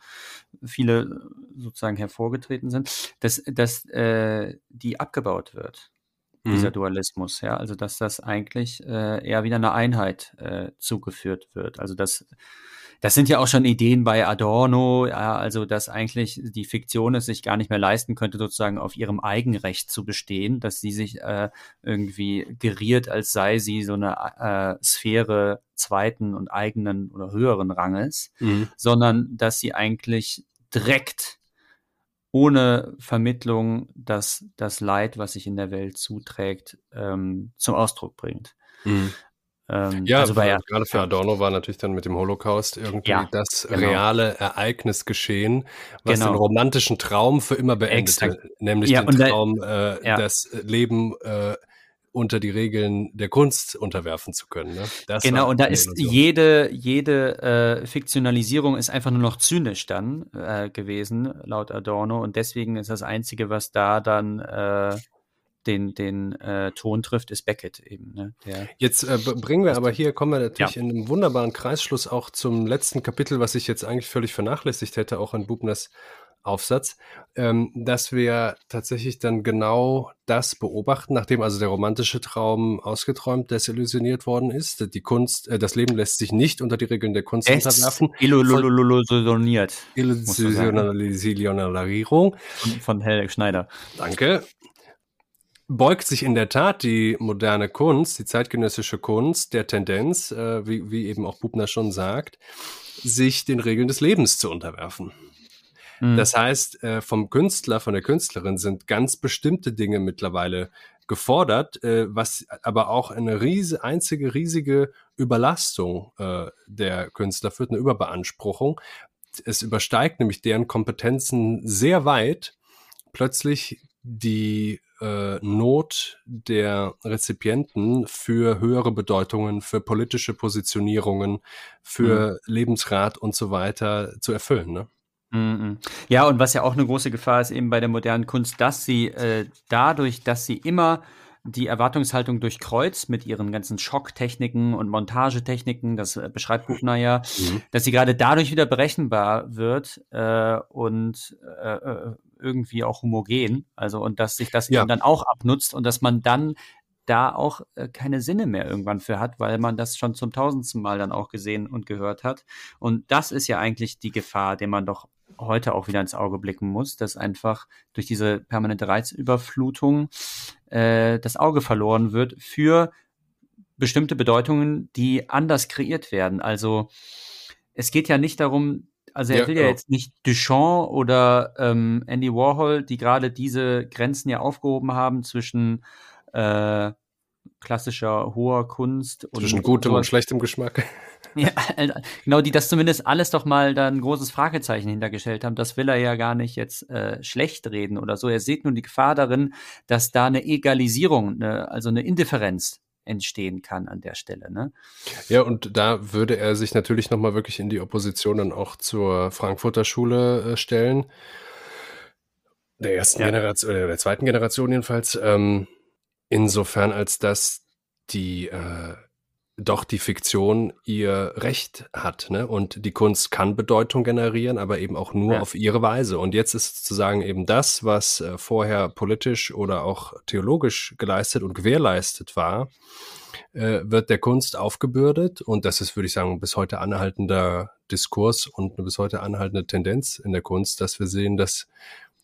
viele sozusagen hervorgetreten sind, dass, dass äh, die abgebaut wird, mhm. dieser Dualismus, ja, also dass das eigentlich äh, eher wieder eine Einheit äh, zugeführt wird. Also dass das sind ja auch schon Ideen bei Adorno, ja, also dass eigentlich die Fiktion es sich gar nicht mehr leisten könnte, sozusagen auf ihrem Eigenrecht zu bestehen, dass sie sich äh, irgendwie geriert, als sei sie so eine äh, Sphäre zweiten und eigenen oder höheren Ranges, mhm. sondern dass sie eigentlich direkt ohne Vermittlung das, das Leid, was sich in der Welt zuträgt, ähm, zum Ausdruck bringt. Mhm. Ähm, ja, also bei, gerade für Adorno war natürlich dann mit dem Holocaust irgendwie ja, das genau. reale Ereignis geschehen, was genau. den romantischen Traum für immer beendete, Exakt. nämlich ja, den Traum, äh, ja. das Leben äh, unter die Regeln der Kunst unterwerfen zu können. Ne? genau, und da ist jede, jede äh, Fiktionalisierung ist einfach nur noch zynisch dann äh, gewesen, laut Adorno. Und deswegen ist das Einzige, was da dann äh, den, den äh, Ton trifft, ist Beckett eben. Ne? Der jetzt äh, bringen wir aber hier, kommen wir natürlich ja. in einem wunderbaren Kreisschluss auch zum letzten Kapitel, was ich jetzt eigentlich völlig vernachlässigt hätte, auch an Bubners Aufsatz, ähm, dass wir tatsächlich dann genau das beobachten, nachdem also der romantische Traum ausgeträumt, desillusioniert worden ist. Die Kunst, äh, das Leben lässt sich nicht unter die Regeln der Kunst es unterwerfen. Illusioniert. Illusionalisierung. Von Helge Schneider. Danke beugt sich in der Tat die moderne Kunst, die zeitgenössische Kunst, der Tendenz, äh, wie, wie eben auch Bubner schon sagt, sich den Regeln des Lebens zu unterwerfen. Mhm. Das heißt, äh, vom Künstler, von der Künstlerin sind ganz bestimmte Dinge mittlerweile gefordert, äh, was aber auch eine riese, einzige riesige Überlastung äh, der Künstler führt, eine Überbeanspruchung. Es übersteigt nämlich deren Kompetenzen sehr weit, plötzlich die äh, Not der Rezipienten für höhere Bedeutungen, für politische Positionierungen, für mhm. Lebensrat und so weiter zu erfüllen. Ne? Mhm. Ja, und was ja auch eine große Gefahr ist eben bei der modernen Kunst, dass sie äh, dadurch, dass sie immer die Erwartungshaltung durchkreuzt mit ihren ganzen Schocktechniken und Montagetechniken, das äh, beschreibt Buchner ja, mhm. dass sie gerade dadurch wieder berechenbar wird äh, und äh, äh irgendwie auch homogen. Also und dass sich das ja. eben dann auch abnutzt und dass man dann da auch äh, keine Sinne mehr irgendwann für hat, weil man das schon zum tausendsten Mal dann auch gesehen und gehört hat. Und das ist ja eigentlich die Gefahr, der man doch heute auch wieder ins Auge blicken muss, dass einfach durch diese permanente Reizüberflutung äh, das Auge verloren wird für bestimmte Bedeutungen, die anders kreiert werden. Also es geht ja nicht darum, also er ja, will ja genau. jetzt nicht Duchamp oder ähm, Andy Warhol, die gerade diese Grenzen ja aufgehoben haben zwischen äh, klassischer hoher Kunst und zwischen gutem und schlechtem Geschmack. <laughs> Ja, genau, die das zumindest alles doch mal da ein großes Fragezeichen hintergestellt haben. Das will er ja gar nicht jetzt äh, schlecht reden oder so. Er sieht nur die Gefahr darin, dass da eine Egalisierung, eine, also eine Indifferenz entstehen kann an der Stelle. Ne? Ja, und da würde er sich natürlich nochmal wirklich in die Opposition dann auch zur Frankfurter Schule äh, stellen. Der ersten ja. Generation, oder der zweiten Generation jedenfalls. Ähm, insofern, als dass die äh, doch die Fiktion ihr Recht hat, ne? Und die Kunst kann Bedeutung generieren, aber eben auch nur ja. auf ihre Weise. Und jetzt ist sozusagen eben das, was äh, vorher politisch oder auch theologisch geleistet und gewährleistet war, äh, wird der Kunst aufgebürdet. Und das ist, würde ich sagen, bis heute anhaltender Diskurs und eine bis heute anhaltende Tendenz in der Kunst, dass wir sehen, dass,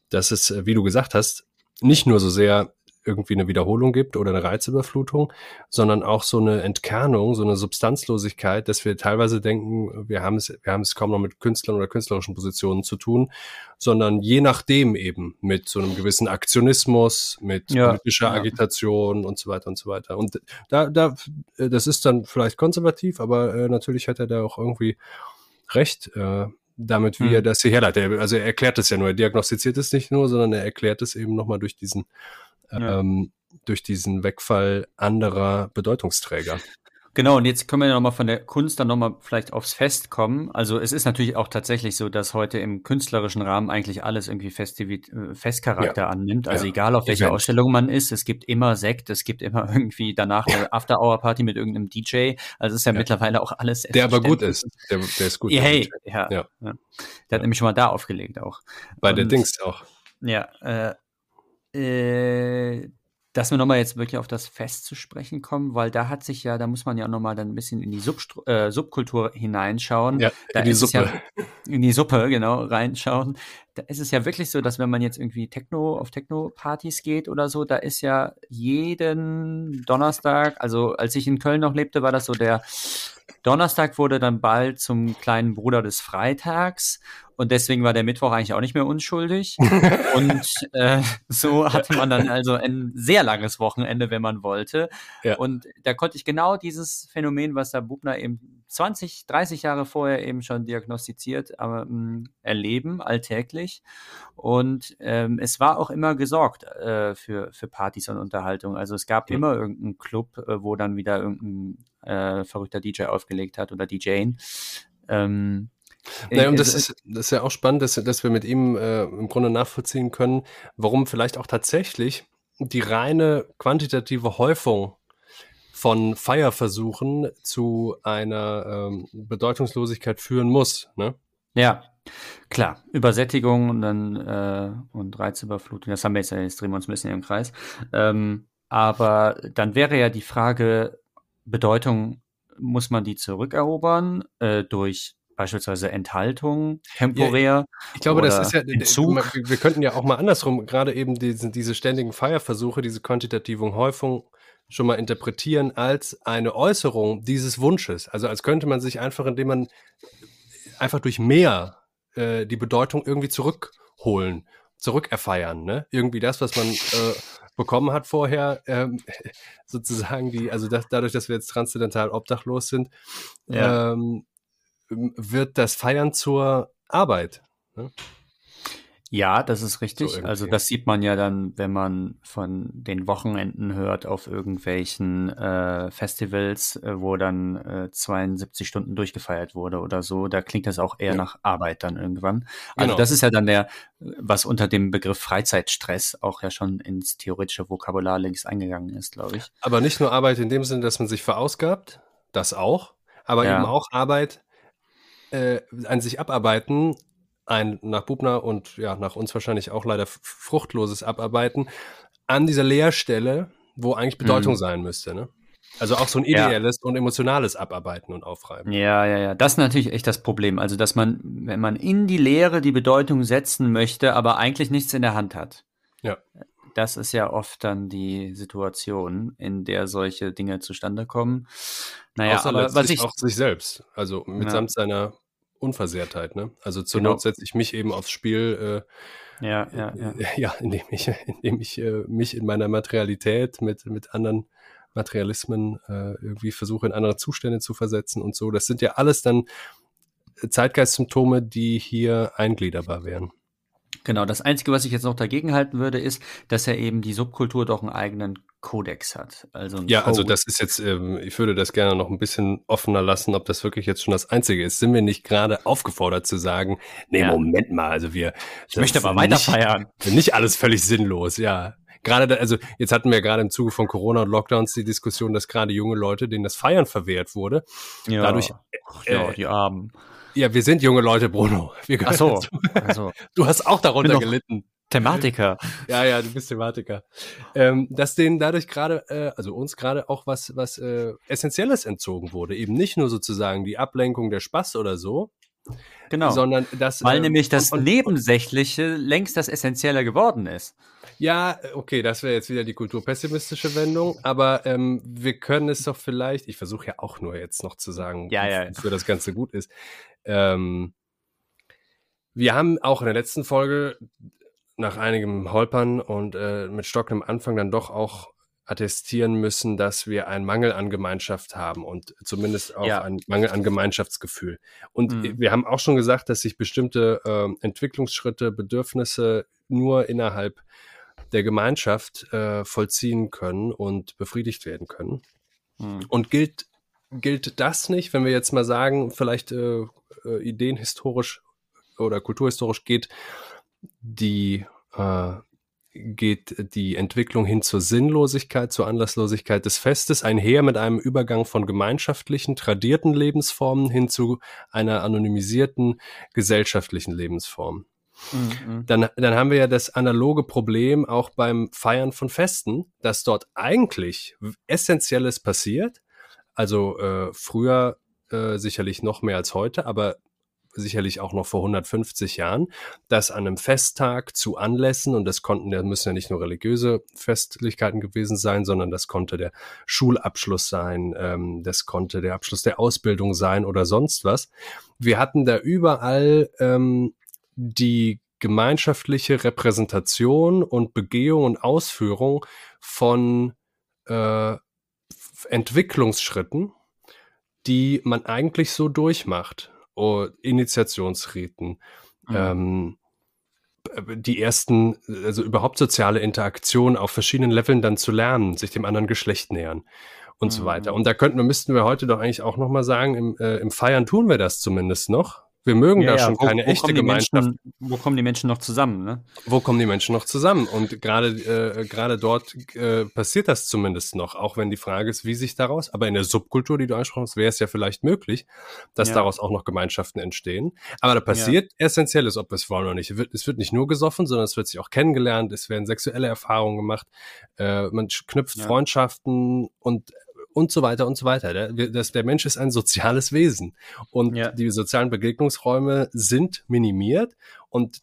dass es, äh, wie du gesagt hast, nicht nur so sehr irgendwie eine Wiederholung gibt oder eine Reizüberflutung, sondern auch so eine Entkernung, so eine Substanzlosigkeit, dass wir teilweise denken, wir haben es, wir haben es kaum noch mit Künstlern oder künstlerischen Positionen zu tun, sondern je nachdem eben mit so einem gewissen Aktionismus, mit ja, politischer ja. Agitation und so weiter und so weiter. Und da, da, das ist dann vielleicht konservativ, aber äh, natürlich hat er da auch irgendwie recht. Äh, damit, wie hm. er das hier herleitet. Also er erklärt es ja nur, er diagnostiziert es nicht nur, sondern er erklärt es eben nochmal durch diesen ja. ähm, durch diesen Wegfall anderer Bedeutungsträger. <laughs> Genau, und jetzt können wir ja nochmal von der Kunst dann nochmal vielleicht aufs Fest kommen. Also es ist natürlich auch tatsächlich so, dass heute im künstlerischen Rahmen eigentlich alles irgendwie Festivit äh, Festcharakter ja. annimmt. Also ja. egal auf welcher Event. Ausstellung man ist, es gibt immer Sekt, es gibt immer <laughs> irgendwie danach eine After-Hour-Party mit irgendeinem DJ. Also es ist ja, ja, mittlerweile auch alles. Der aber gut ist. Der, der ist gut. Hey, ja, ja. Der hat nämlich schon mal da aufgelegt auch. Bei und, der Dings auch. Ja, äh, äh, dass wir nochmal jetzt wirklich auf das Fest zu sprechen kommen, weil da hat sich ja, da muss man ja auch nochmal dann ein bisschen in die Substru äh, Subkultur hineinschauen. Ja, in die Suppe. Ja, in die Suppe, genau, reinschauen. Da ist es ja wirklich so, dass wenn man jetzt irgendwie Techno auf Techno-Partys geht oder so, da ist ja jeden Donnerstag, also als ich in Köln noch lebte, war das so der Donnerstag wurde dann bald zum kleinen Bruder des Freitags und deswegen war der Mittwoch eigentlich auch nicht mehr unschuldig. <laughs> und äh, so hatte man dann also ein sehr langes Wochenende, wenn man wollte. Ja. Und da konnte ich genau dieses Phänomen, was der Bubner eben 20, 30 Jahre vorher eben schon diagnostiziert, ähm, erleben, alltäglich. Und ähm, es war auch immer gesorgt äh, für, für Partys und Unterhaltung. Also es gab ja. immer irgendeinen Club, äh, wo dann wieder irgendein äh, verrückter DJ aufgelegt hat oder DJing. Ähm, naja, und das ist, das ist ja auch spannend, dass, dass wir mit ihm äh, im Grunde nachvollziehen können, warum vielleicht auch tatsächlich die reine quantitative Häufung von Feierversuchen zu einer ähm, Bedeutungslosigkeit führen muss. Ne? Ja, klar. Übersättigung und dann äh, und Reizüberflutung, das haben wir jetzt, jetzt drehen wir uns ein bisschen im Kreis. Ähm, aber dann wäre ja die Frage, Bedeutung, muss man die zurückerobern äh, durch beispielsweise Enthaltung temporär. Ja, ich glaube, das ist ja, Entzug. wir könnten ja auch mal andersrum, gerade eben diese, diese ständigen Feierversuche, diese quantitative Häufung schon mal interpretieren als eine Äußerung dieses Wunsches. Also als könnte man sich einfach, indem man einfach durch mehr äh, die Bedeutung irgendwie zurückholen, zurückerfeiern. Ne? Irgendwie das, was man äh, bekommen hat vorher, ähm, <laughs> sozusagen die, also das, dadurch, dass wir jetzt transzendental obdachlos sind, ja. ähm, wird das Feiern zur Arbeit. Ne? Ja, das ist richtig. So also das sieht man ja dann, wenn man von den Wochenenden hört auf irgendwelchen äh, Festivals, äh, wo dann äh, 72 Stunden durchgefeiert wurde oder so. Da klingt das auch eher ja. nach Arbeit dann irgendwann. Also genau. das ist ja dann der, was unter dem Begriff Freizeitstress auch ja schon ins theoretische Vokabular längst eingegangen ist, glaube ich. Aber nicht nur Arbeit in dem Sinne, dass man sich verausgabt, das auch, aber ja. eben auch Arbeit, äh, an sich abarbeiten, ein nach Bubner und ja, nach uns wahrscheinlich auch leider fruchtloses Abarbeiten an dieser Leerstelle, wo eigentlich Bedeutung mhm. sein müsste, ne? Also auch so ein ideelles ja. und emotionales Abarbeiten und Aufreiben. Ja, ja, ja. Das ist natürlich echt das Problem. Also, dass man, wenn man in die Lehre die Bedeutung setzen möchte, aber eigentlich nichts in der Hand hat. Ja. Das ist ja oft dann die Situation, in der solche Dinge zustande kommen. Naja, Außer aber was ich auch sich selbst, also mitsamt ja. seiner Unversehrtheit, ne? Also zur genau. Not setze ich mich eben aufs Spiel, äh, ja, ja, ja. Äh, <laughs> ja, indem ich, <laughs> indem ich äh, mich in meiner Materialität mit, mit anderen Materialismen äh, irgendwie versuche, in andere Zustände zu versetzen und so. Das sind ja alles dann Zeitgeistsymptome, die hier eingliederbar wären. Genau, das Einzige, was ich jetzt noch dagegen halten würde, ist, dass er eben die Subkultur doch einen eigenen Kodex hat. Also ja, Code. also das ist jetzt, ähm, ich würde das gerne noch ein bisschen offener lassen, ob das wirklich jetzt schon das Einzige ist. Sind wir nicht gerade aufgefordert zu sagen, nee, ja. Moment mal, also wir. Ich möchte aber weiter nicht, feiern. <laughs> Nicht alles völlig sinnlos, ja. Gerade, da, also jetzt hatten wir gerade im Zuge von Corona und Lockdowns die Diskussion, dass gerade junge Leute, denen das Feiern verwehrt wurde, ja. dadurch. Äh, ja, die Armen. Ja, wir sind junge Leute, Bruno. Wir Ach so. Also, <laughs> du hast auch darunter gelitten. Thematiker. Ja, ja, du bist Thematiker. Ähm, dass denen dadurch gerade, äh, also uns gerade auch was, was äh, Essentielles entzogen wurde. Eben nicht nur sozusagen die Ablenkung der Spaß oder so. Genau. Sondern das. Weil äh, nämlich das und, Nebensächliche längst das Essentielle geworden ist. Ja, okay, das wäre jetzt wieder die kulturpessimistische Wendung, aber ähm, wir können es doch vielleicht, ich versuche ja auch nur jetzt noch zu sagen, ja, ja. wofür das Ganze gut ist. Ähm, wir haben auch in der letzten Folge nach einigem Holpern und äh, mit stockendem Anfang dann doch auch attestieren müssen, dass wir einen Mangel an Gemeinschaft haben und zumindest auch ja. einen Mangel an Gemeinschaftsgefühl. Und mhm. wir haben auch schon gesagt, dass sich bestimmte äh, Entwicklungsschritte, Bedürfnisse nur innerhalb der Gemeinschaft äh, vollziehen können und befriedigt werden können. Mhm. Und gilt gilt das nicht, wenn wir jetzt mal sagen, vielleicht äh, äh, ideenhistorisch oder kulturhistorisch geht die äh, geht die Entwicklung hin zur Sinnlosigkeit, zur Anlasslosigkeit des Festes einher mit einem Übergang von gemeinschaftlichen, tradierten Lebensformen hin zu einer anonymisierten gesellschaftlichen Lebensform. Mhm. Dann, dann haben wir ja das analoge Problem auch beim Feiern von Festen, dass dort eigentlich Essentielles passiert. Also äh, früher äh, sicherlich noch mehr als heute, aber sicherlich auch noch vor 150 Jahren, dass an einem Festtag zu Anlässen, und das konnten, das müssen ja nicht nur religiöse Festlichkeiten gewesen sein, sondern das konnte der Schulabschluss sein, ähm, das konnte der Abschluss der Ausbildung sein oder sonst was. Wir hatten da überall ähm, die gemeinschaftliche Repräsentation und Begehung und Ausführung von äh, Entwicklungsschritten, die man eigentlich so durchmacht. Oh, Initiationsriten, mhm. ähm, die ersten, also überhaupt soziale Interaktion auf verschiedenen Leveln dann zu lernen, sich dem anderen Geschlecht nähern und mhm. so weiter. Und da könnten wir, müssten wir heute doch eigentlich auch nochmal sagen, im, äh, im Feiern tun wir das zumindest noch. Wir mögen ja, da schon wo, keine wo echte Gemeinschaft. Menschen, wo kommen die Menschen noch zusammen? Ne? Wo kommen die Menschen noch zusammen? Und gerade äh, gerade dort äh, passiert das zumindest noch, auch wenn die Frage ist, wie sich daraus. Aber in der Subkultur, die du ansprachst, hast, wäre es ja vielleicht möglich, dass ja. daraus auch noch Gemeinschaften entstehen. Aber da passiert. Essentielles, ob wir es wollen oder nicht. Es wird, es wird nicht nur gesoffen, sondern es wird sich auch kennengelernt. Es werden sexuelle Erfahrungen gemacht. Äh, man knüpft. Freundschaften und und so weiter und so weiter. Der, das, der Mensch ist ein soziales Wesen und ja. die sozialen Begegnungsräume sind minimiert und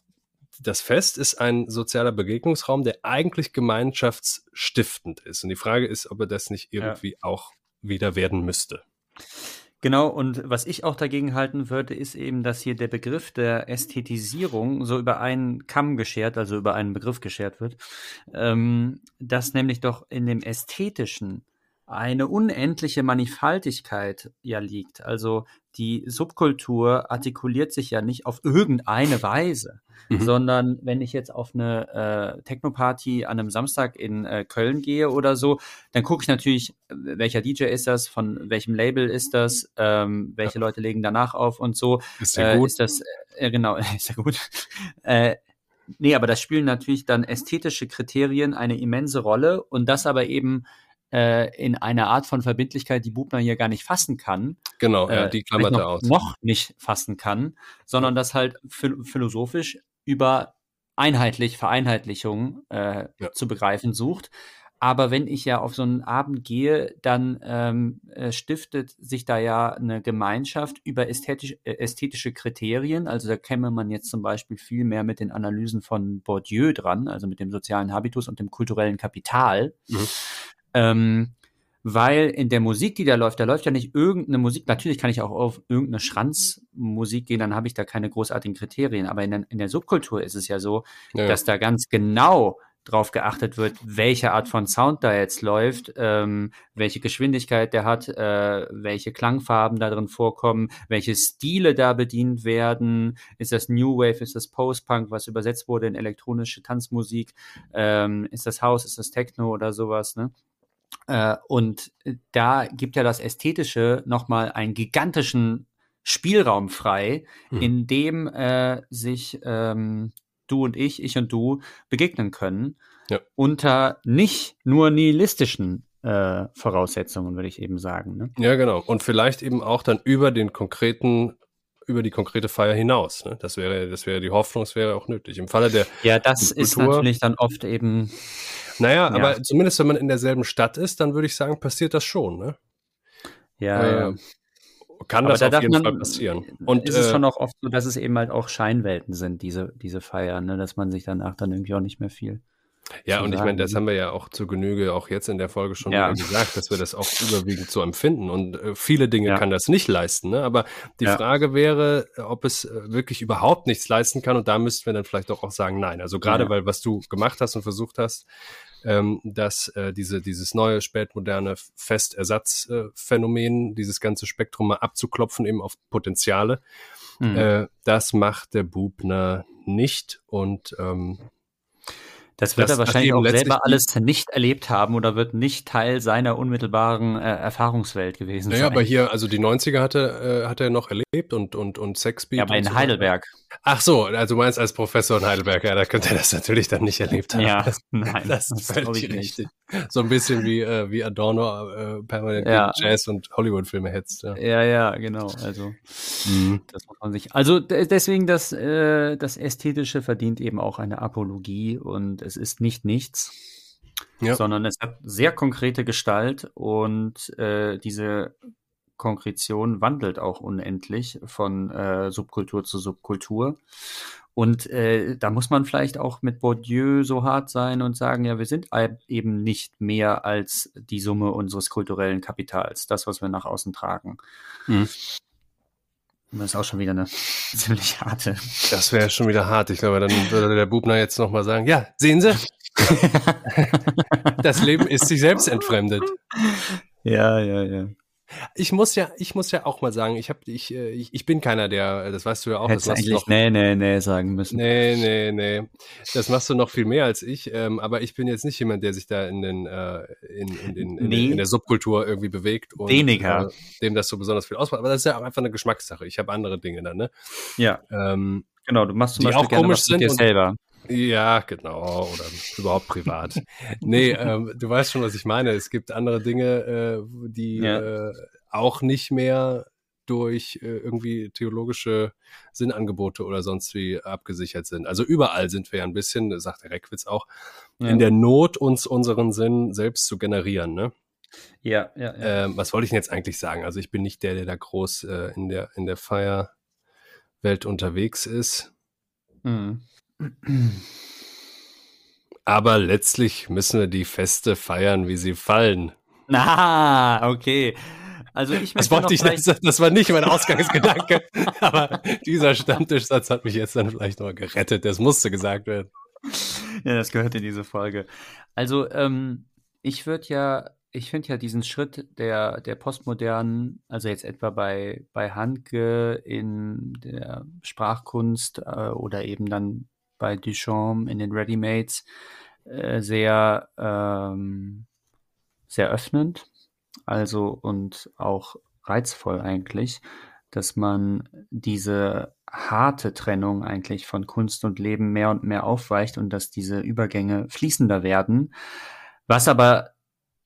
das Fest ist ein sozialer Begegnungsraum, der eigentlich gemeinschaftsstiftend ist. Und die Frage ist, ob er das nicht irgendwie ja. auch wieder werden müsste. Genau, und was ich auch dagegen halten würde, ist eben, dass hier der Begriff der Ästhetisierung so über einen Kamm geschert, also über einen Begriff geschert wird, ähm, dass nämlich doch in dem Ästhetischen eine unendliche Mannigfaltigkeit ja liegt. Also die Subkultur artikuliert sich ja nicht auf irgendeine Weise, mhm. sondern wenn ich jetzt auf eine äh, Techno-Party an einem Samstag in äh, Köln gehe oder so, dann gucke ich natürlich, welcher DJ ist das, von welchem Label ist das, ähm, welche ja. Leute legen danach auf und so. Ist der äh, gut? Ist das, äh, genau, <laughs> ist ja gut. äh, nee, aber das spielen natürlich dann ästhetische Kriterien eine immense Rolle und das aber eben äh, in einer Art von Verbindlichkeit, die Bubner hier gar nicht fassen kann. Genau, ja, äh, die klammert er aus. Noch nicht fassen kann, sondern das halt philosophisch über einheitlich Vereinheitlichung äh, ja. zu begreifen sucht. Aber wenn ich ja auf so einen Abend gehe, dann ähm, äh, stiftet sich da ja eine Gemeinschaft über ästhetisch, ästhetische Kriterien. Also da käme man jetzt zum Beispiel viel mehr mit den Analysen von Bourdieu dran, also mit dem sozialen Habitus und dem kulturellen Kapital. Mhm. Ähm, weil in der Musik, die da läuft, da läuft ja nicht irgendeine Musik. Natürlich kann ich auch auf irgendeine Schranzmusik gehen, dann habe ich da keine großartigen Kriterien. Aber in der, in der Subkultur ist es ja so, ja. dass da ganz genau drauf geachtet wird, welche Art von Sound da jetzt läuft, ähm, welche Geschwindigkeit der hat, äh, welche Klangfarben da drin vorkommen, welche Stile da bedient werden. Ist das New Wave, ist das Post-Punk, was übersetzt wurde in elektronische Tanzmusik? Ähm, ist das House, ist das Techno oder sowas? Ne? Äh, und da gibt ja das Ästhetische nochmal einen gigantischen Spielraum frei, mhm. in dem äh, sich ähm, du und ich, ich und du begegnen können. Ja. Unter nicht nur nihilistischen äh, Voraussetzungen, würde ich eben sagen. Ne? Ja, genau. Und vielleicht eben auch dann über den konkreten über die konkrete Feier hinaus. Ne? Das wäre, das wäre die Hoffnung, das wäre auch nötig. Im Falle der ja, das Kultur, ist natürlich dann oft eben naja, ja. aber zumindest wenn man in derselben Stadt ist, dann würde ich sagen, passiert das schon, ne? Ja, äh, ja. Kann aber das da auf jeden man, Fall passieren. Und ist es äh, schon auch oft so, dass es eben halt auch Scheinwelten sind, diese, diese Feiern, ne? dass man sich danach dann irgendwie auch nicht mehr viel ja, und ich meine, das haben wir ja auch zu Genüge auch jetzt in der Folge schon ja. gesagt, dass wir das auch überwiegend so empfinden. Und äh, viele Dinge ja. kann das nicht leisten. Ne? Aber die ja. Frage wäre, ob es äh, wirklich überhaupt nichts leisten kann. Und da müssten wir dann vielleicht doch auch sagen, nein. Also gerade weil was du gemacht hast und versucht hast, ähm, dass äh, diese, dieses neue spätmoderne Festersatzphänomen, äh, dieses ganze Spektrum mal abzuklopfen, eben auf Potenziale, mhm. äh, das macht der Bubner nicht. Und ähm, Das wird Das- er wahrscheinlich auch selber alles nicht erlebt haben oder wird nicht Teil seiner unmittelbaren äh, Erfahrungswelt gewesen Naja, sein. aber hier, also die 90er hatte, äh, hat er noch erlebt und, und, und Sexbeat. ja, aber in so. Heidelberg. Ach so, also du meinst als Professor in Heidelberg, ja, da könnte er das natürlich dann nicht erlebt haben. Ja, <laughs> das, nein, das ist glaub völlig richtig. So ein bisschen wie, äh, wie Adorno äh, permanent Ja. Jazz und Hollywood-Filme hetzt. Ja. Ja, ja, genau. Also das muss man sich. Also de- deswegen das, äh, das Ästhetische verdient eben auch eine Apologie und es ist nicht nichts, Ja. sondern es hat sehr konkrete Gestalt und äh, diese Konkretion wandelt auch unendlich von äh, Subkultur zu Subkultur. Und äh, da muss man vielleicht auch mit Bourdieu so hart sein und sagen, ja, wir sind eben nicht mehr als die Summe unseres kulturellen Kapitals, das, was wir nach außen tragen. Mhm. Das ist auch schon wieder eine <laughs> ziemlich harte. Das wäre schon wieder hart. Ich glaube, dann würde der Bubner jetzt nochmal sagen, ja, sehen Sie, <laughs> das Leben ist sich selbst entfremdet. ja, ja, ja. Ich muss ja, ich muss ja auch mal sagen, ich habe, ich, äh, ich, ich bin keiner, der, das weißt du ja auch, Hättest das eigentlich noch, nee, nee, nee sagen müssen. Nee, nee, nee. Das machst du noch viel mehr als ich. Ähm, aber ich bin jetzt nicht jemand, der sich da in, den, äh, in, in, in, Nee. in der Subkultur irgendwie bewegt und Weniger. Äh, dem das so besonders viel ausmacht. Aber das ist ja auch einfach eine Geschmackssache. Ich habe andere Dinge dann, ne? Ja, Ähm, genau. Du machst zum Die Beispiel auch gerne komisch was mit sind dir selber. Ja, genau. Oder überhaupt privat. nee, ähm, du weißt schon, was ich meine. Es gibt andere Dinge, äh, die Ja. äh, auch nicht mehr durch äh, irgendwie theologische Sinnangebote oder sonst wie abgesichert sind. Also überall sind wir ja ein bisschen, sagt der Reckwitz auch, Ja. in der Not, uns unseren Sinn selbst zu generieren. Ne? ja, ja, ja. Ähm, was wollte ich denn jetzt eigentlich sagen? Also ich bin nicht der, der da groß äh, in der in der Feierwelt unterwegs ist. Mhm. Aber letztlich müssen wir die Feste feiern, wie sie fallen. Ah, okay. Also ich Das wollte ich, das, das war nicht mein Ausgangsgedanke. <laughs> aber dieser Stammtischsatz hat mich jetzt dann vielleicht noch gerettet. Das musste gesagt werden. Ja, das gehört in diese Folge. Also, ähm, ich würde ja, ich finde ja diesen Schritt der, der postmodernen, also jetzt etwa bei, bei Handke in der Sprachkunst äh, oder eben dann bei Duchamp in den Readymates äh, sehr, ähm, sehr öffnend, also und auch reizvoll eigentlich, dass man diese harte Trennung eigentlich von Kunst und Leben mehr und mehr aufweicht und dass diese Übergänge fließender werden. Was aber,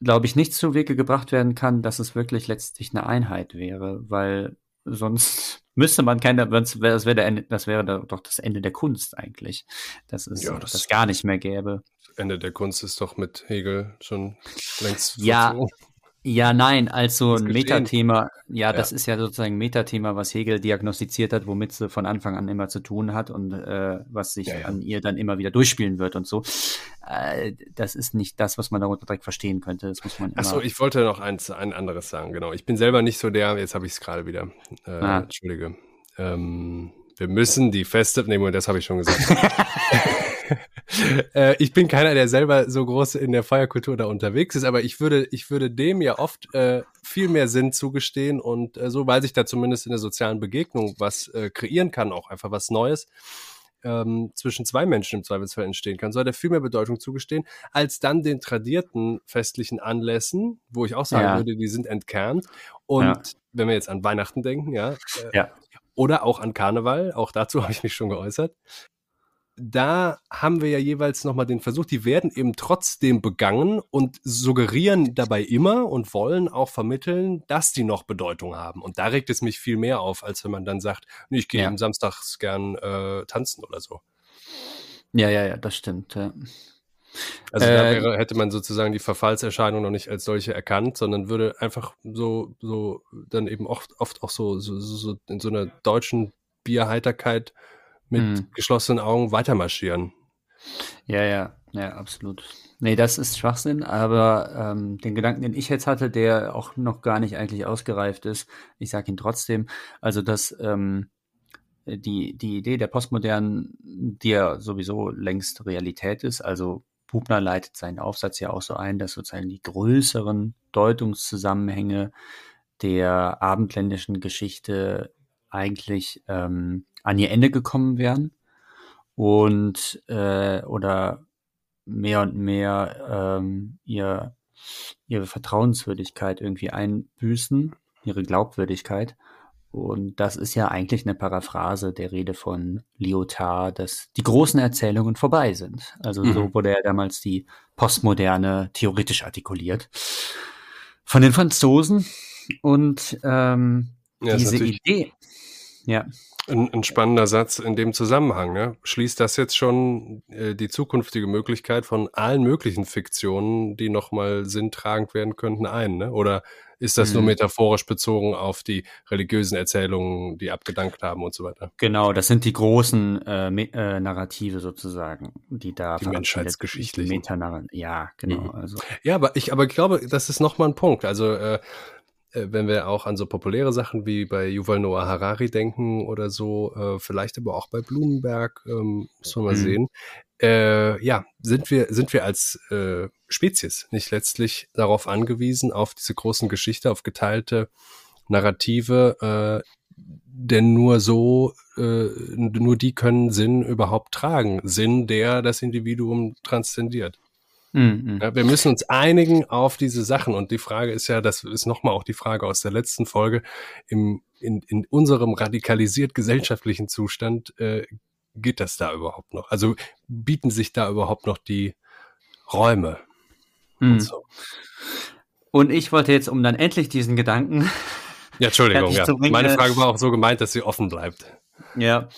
glaube ich, nicht zu Wege gebracht werden kann, dass es wirklich letztlich eine Einheit wäre, weil sonst <laughs> müsste man keine, das wäre, das wäre, der das doch das Ende der Kunst eigentlich, dass es Ja, das, das- gar nicht mehr gäbe. Das Ende der Kunst ist doch mit Hegel schon längst Ja, vollzogen. Ja, nein, also Ist ein. Metathema, ja, Ja. das ist ja sozusagen ein Metathema, was Hegel diagnostiziert hat, womit sie von Anfang an immer zu tun hat und äh, was sich Ja, ja. an ihr dann immer wieder durchspielen wird und so. Äh, das ist nicht das, was man darunter direkt verstehen könnte. Das muss man. Achso, ich wollte noch eins, ein anderes sagen, genau. Ich bin selber nicht so der, jetzt habe ich es gerade wieder. Äh, Ah. Entschuldige. Ähm, wir müssen die Feste, nee, Moment, das habe ich schon gesagt. <laughs> <laughs> äh, ich bin keiner, der selber so groß in der Feierkultur da unterwegs ist, aber ich würde, ich würde dem ja oft äh, viel mehr Sinn zugestehen und äh, so, weil sich da zumindest in der sozialen Begegnung was äh, kreieren kann, auch einfach was Neues ähm, zwischen zwei Menschen im Zweifelsfall entstehen kann, soll er viel mehr Bedeutung zugestehen, als dann den tradierten festlichen Anlässen, wo ich auch sagen Ja. würde, die sind entkernt. Und Ja. wenn wir jetzt an Weihnachten denken, ja, äh, Ja. oder auch an Karneval, auch dazu <laughs> habe ich mich schon geäußert, da haben wir ja jeweils nochmal den Versuch, die werden eben trotzdem begangen und suggerieren dabei immer und wollen auch vermitteln, dass die noch Bedeutung haben. Und da regt es mich viel mehr auf, als wenn man dann sagt, nee, ich gehe Ja. am Samstags gern äh, tanzen oder so. ja, ja, ja, das stimmt. Ja. Also da Äh, wäre, hätte man sozusagen die Verfallserscheinung noch nicht als solche erkannt, sondern würde einfach so, so dann eben oft, oft auch so, so so in so einer deutschen Bierheiterkeit mit Mhm. geschlossenen Augen weitermarschieren. Ja, ja, ja, absolut. Nee, das ist Schwachsinn, aber ähm, den Gedanken, den ich jetzt hatte, der auch noch gar nicht eigentlich ausgereift ist, ich sage ihn trotzdem, also dass ähm, die, die Idee der Postmodernen, die ja sowieso längst Realität ist, also Bubner leitet seinen Aufsatz ja auch so ein, dass sozusagen die größeren Deutungszusammenhänge der abendländischen Geschichte eigentlich ähm, an ihr Ende gekommen wären und äh, oder mehr und mehr ähm, ihr, ihre Vertrauenswürdigkeit irgendwie einbüßen, ihre Glaubwürdigkeit. Und das ist ja eigentlich eine Paraphrase der Rede von Lyotard, dass die großen Erzählungen vorbei sind. Also mhm. so wurde ja damals die Postmoderne theoretisch artikuliert von den Franzosen. Und ähm, ja, diese Idee, ja. Ein, ein, spannender Satz in dem Zusammenhang. Ne? Schließt das jetzt schon äh, die zukünftige Möglichkeit von allen möglichen Fiktionen, die nochmal sinntragend werden könnten, ein? Ne? Oder ist das mhm. nur metaphorisch bezogen auf die religiösen Erzählungen, die abgedankt haben und so weiter? Genau, das sind die großen äh, äh, Narrative sozusagen, die da die menschheitsgeschichtlichen. Ja, genau. Mhm. Also. Ja, aber ich, aber ich glaube, das ist nochmal ein Punkt. Also äh, wenn wir auch an so populäre Sachen wie bei Yuval Noah Harari denken oder so, äh, vielleicht aber auch bei Blumenberg, ähm, muss man mal mhm. sehen. Äh, ja, sind wir, sind wir als äh, Spezies nicht letztlich darauf angewiesen, auf diese großen Geschichte, auf geteilte Narrative, äh, denn nur so, äh, nur die können Sinn überhaupt tragen. Sinn, der das Individuum transzendiert. Mhm. Ja, wir müssen uns einigen auf diese Sachen. Und die Frage ist ja, das ist nochmal auch die Frage aus der letzten Folge, im, in, in unserem radikalisiert gesellschaftlichen Zustand, äh, geht das da überhaupt noch? Also bieten sich da überhaupt noch die Räume? Mhm. Und, so. und ich wollte jetzt, um dann endlich diesen Gedanken. Ja, Entschuldigung, ja. Meine Frage war auch so gemeint, dass sie offen bleibt. Ja,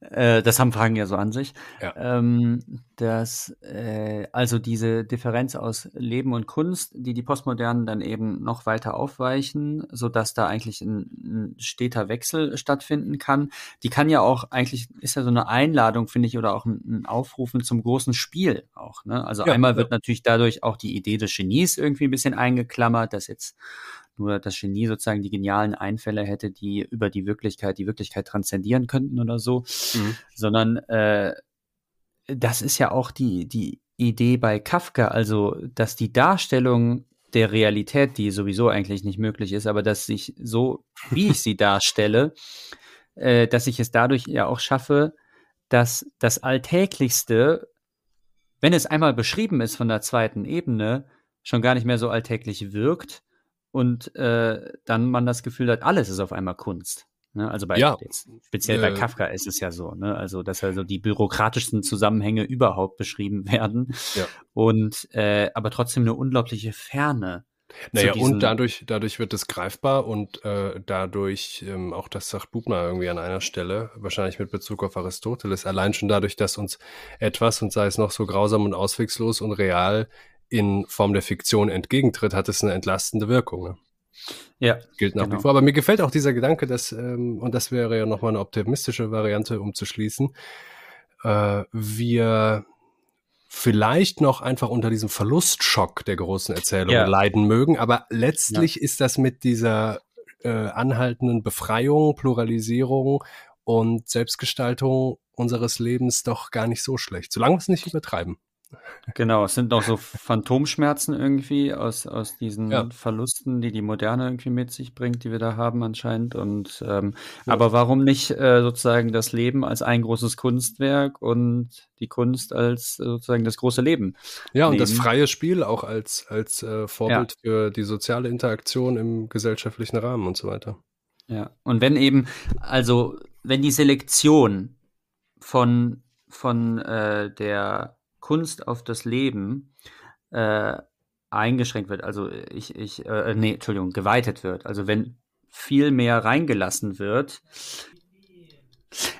äh, das haben Fragen ja so an sich. Ja. Ähm, dass äh, also diese Differenz aus Leben und Kunst, die die Postmodernen dann eben noch weiter aufweichen, so dass da eigentlich ein, ein steter Wechsel stattfinden kann. Die kann ja auch eigentlich ist ja so eine Einladung, finde ich, oder auch ein, ein, Aufrufen zum großen Spiel auch. Ne? Also ja, einmal wird natürlich dadurch auch die Idee des Genies irgendwie ein bisschen eingeklammert, dass jetzt nur das Genie sozusagen die genialen Einfälle hätte, die über die Wirklichkeit, die Wirklichkeit transzendieren könnten oder so, mhm. sondern äh, das ist ja auch die, die Idee bei Kafka, also dass die Darstellung der Realität, die sowieso eigentlich nicht möglich ist, aber dass ich so, wie ich sie darstelle, äh, dass ich es dadurch ja auch schaffe, dass das Alltäglichste, wenn es einmal beschrieben ist von der zweiten Ebene, schon gar nicht mehr so alltäglich wirkt, und äh, dann man das Gefühl hat, alles ist auf einmal Kunst. Ne? Also bei ja. jetzt, speziell äh, bei Kafka ist es ja so, ne? Also dass also die bürokratischsten Zusammenhänge überhaupt beschrieben <laughs> werden. Ja. Und äh, aber trotzdem eine unglaubliche Ferne. Naja, und dadurch, dadurch wird es greifbar und äh, dadurch, ähm, auch das sagt Bubner irgendwie an einer Stelle, wahrscheinlich mit Bezug auf Aristoteles, allein schon dadurch, dass uns etwas, und sei es noch so grausam und auswegslos und real, in Form der Fiktion entgegentritt, hat es eine entlastende Wirkung. Ne? Ja. Gilt nach genau. wie vor. Aber mir gefällt auch dieser Gedanke, dass, ähm, und das wäre ja nochmal eine optimistische Variante, um zu schließen, äh, wir vielleicht noch einfach unter diesem Verlustschock der großen Erzählung ja. leiden mögen, aber letztlich ja. ist das mit dieser äh, anhaltenden Befreiung, Pluralisierung und Selbstgestaltung unseres Lebens doch gar nicht so schlecht, solange wir es nicht übertreiben. Genau, es sind noch so Phantomschmerzen irgendwie aus, aus diesen ja. Verlusten, die die Moderne irgendwie mit sich bringt, die wir da haben anscheinend. Und ähm, ja. aber warum nicht äh, sozusagen das Leben als ein großes Kunstwerk und die Kunst als äh, sozusagen das große Leben? Ja, und das freie Spiel auch als, als äh, Vorbild ja. für die soziale Interaktion im gesellschaftlichen Rahmen und so weiter. Ja, und wenn eben, also wenn die Selektion von, von äh, der Kunst auf das Leben äh, eingeschränkt wird, also ich, ich, äh, nee, Entschuldigung, geweitet wird. Also wenn viel mehr reingelassen wird.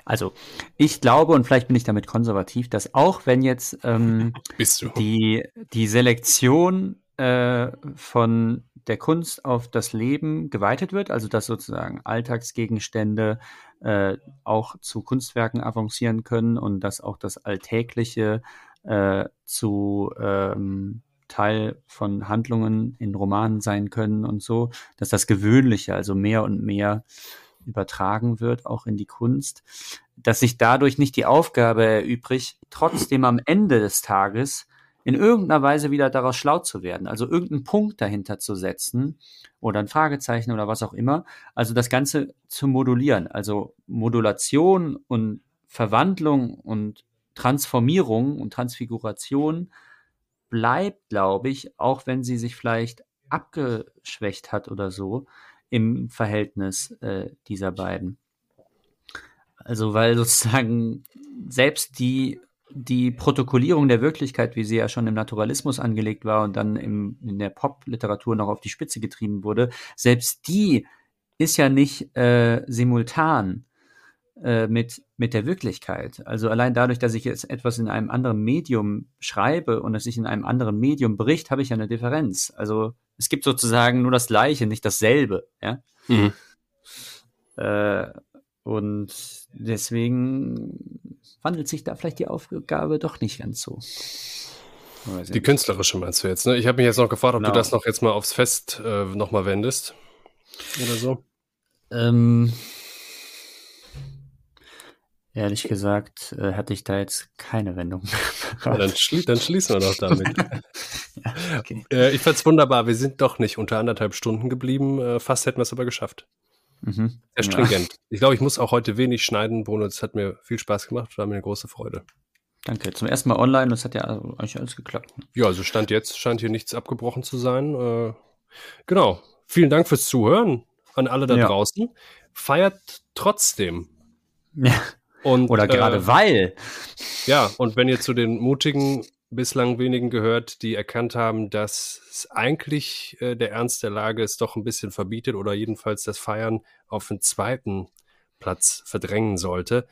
Also ich glaube, und vielleicht bin ich damit konservativ, dass auch wenn jetzt ähm, <laughs> Die, die Selektion äh, von der Kunst auf das Leben geweitet wird, also dass sozusagen Alltagsgegenstände äh, auch zu Kunstwerken avancieren können und dass auch das Alltägliche äh, zu ähm, Teil von Handlungen in Romanen sein können und so, dass das Gewöhnliche also mehr und mehr übertragen wird, auch in die Kunst, dass sich dadurch nicht die Aufgabe erübrigt, trotzdem am Ende des Tages in irgendeiner Weise wieder daraus schlau zu werden, also irgendeinen Punkt dahinter zu setzen oder ein Fragezeichen oder was auch immer, also das Ganze zu modulieren, also Modulation und Verwandlung und Transformierung und Transfiguration bleibt, glaube ich, auch wenn sie sich vielleicht abgeschwächt hat oder so im Verhältnis äh, dieser beiden. Also weil sozusagen selbst die, die Protokollierung der Wirklichkeit, wie sie ja schon im Naturalismus angelegt war und dann im, in der Popliteratur noch auf die Spitze getrieben wurde, selbst die ist ja nicht äh, simultan äh, mit, mit der Wirklichkeit. Also allein dadurch, dass ich jetzt etwas in einem anderen Medium schreibe und es sich in einem anderen Medium bricht, habe ich ja eine Differenz. Also es gibt sozusagen nur das Gleiche, nicht dasselbe. Ja? Mhm. Äh, und deswegen wandelt sich da vielleicht die Aufgabe doch nicht ganz so. Die künstlerische meinst du jetzt, ne? Ich habe mich jetzt noch gefragt, ob genau. du das noch jetzt mal aufs Fest äh, nochmal wendest. Oder so. Ähm, ehrlich gesagt, äh, hatte ich da jetzt keine Wendung. ja, dann, schli dann, schließen wir doch damit. <laughs> ja, okay. äh, ich fand's wunderbar. Wir sind doch nicht unter anderthalb Stunden geblieben. Äh, fast hätten wir es aber geschafft. Mhm. Sehr stringent. Ja. Ich glaube, ich muss auch heute wenig schneiden, Bruno. Das hat mir viel Spaß gemacht. War mir eine große Freude. Danke. Zum ersten Mal online. Das hat ja eigentlich alles geklappt. Ja, also Stand jetzt scheint hier nichts abgebrochen zu sein. Äh, genau. Vielen Dank fürs Zuhören an alle da draußen. Feiert trotzdem. Ja. Und, Oder gerade äh, weil. Ja, und wenn ihr zu den mutigen bislang wenigen gehört, die erkannt haben, dass eigentlich äh, der Ernst der Lage es doch ein bisschen verbietet oder jedenfalls das Feiern auf den zweiten Platz verdrängen sollte,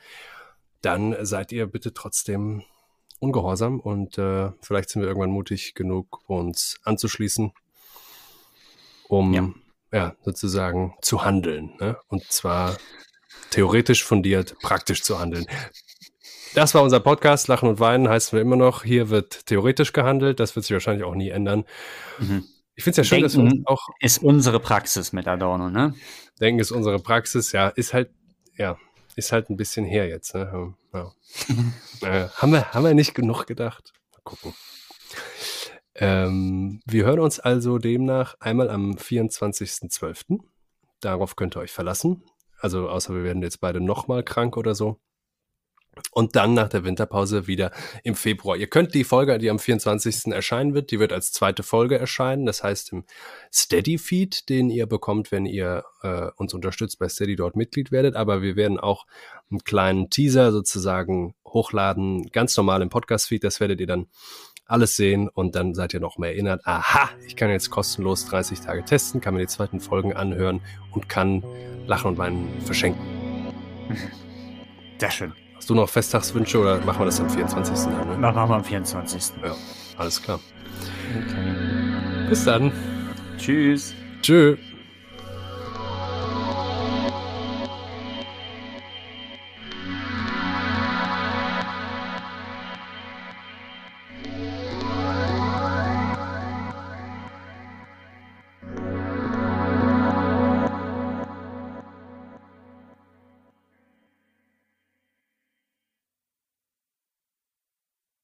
dann seid ihr bitte trotzdem ungehorsam und äh, vielleicht sind wir irgendwann mutig genug, uns anzuschließen, um ja, ja sozusagen zu handeln. Ne? Und zwar theoretisch fundiert, praktisch zu handeln. Das war unser Podcast. Lachen und Weinen heißen wir immer noch. Hier wird theoretisch gehandelt. Das wird sich wahrscheinlich auch nie ändern. Mhm. Ich finde es ja schön, Denken dass wir auch. Ist unsere Praxis mit Adorno, ne? Denken ist unsere Praxis, ja. Ist halt, ja, ist halt ein bisschen her jetzt, ne? Ja. <laughs> äh, haben, wir, haben wir nicht genug gedacht? Mal gucken. Ähm, wir hören uns also demnach einmal am 24.12. Darauf könnt ihr euch verlassen. Also außer wir werden jetzt beide nochmal krank oder so. Und dann nach der Winterpause wieder im Februar. Ihr könnt die Folge, die am 24. erscheinen wird, die wird als zweite Folge erscheinen. Das heißt im Steady-Feed, den ihr bekommt, wenn ihr äh, uns unterstützt bei Steady dort Mitglied werdet. Aber wir werden auch einen kleinen Teaser sozusagen hochladen, ganz normal im Podcast-Feed. Das werdet ihr dann alles sehen und dann seid ihr noch mehr erinnert. Aha, ich kann jetzt kostenlos 30 Tage testen, kann mir die zweiten Folgen anhören und kann Lachen und Weinen verschenken. <laughs> Sehr schön. Hast du noch Festtagswünsche oder machen wir das am 24. Dann, ne? Machen wir am 24. Ja, alles klar. Okay. Bis dann. Tschüss. Tschüss.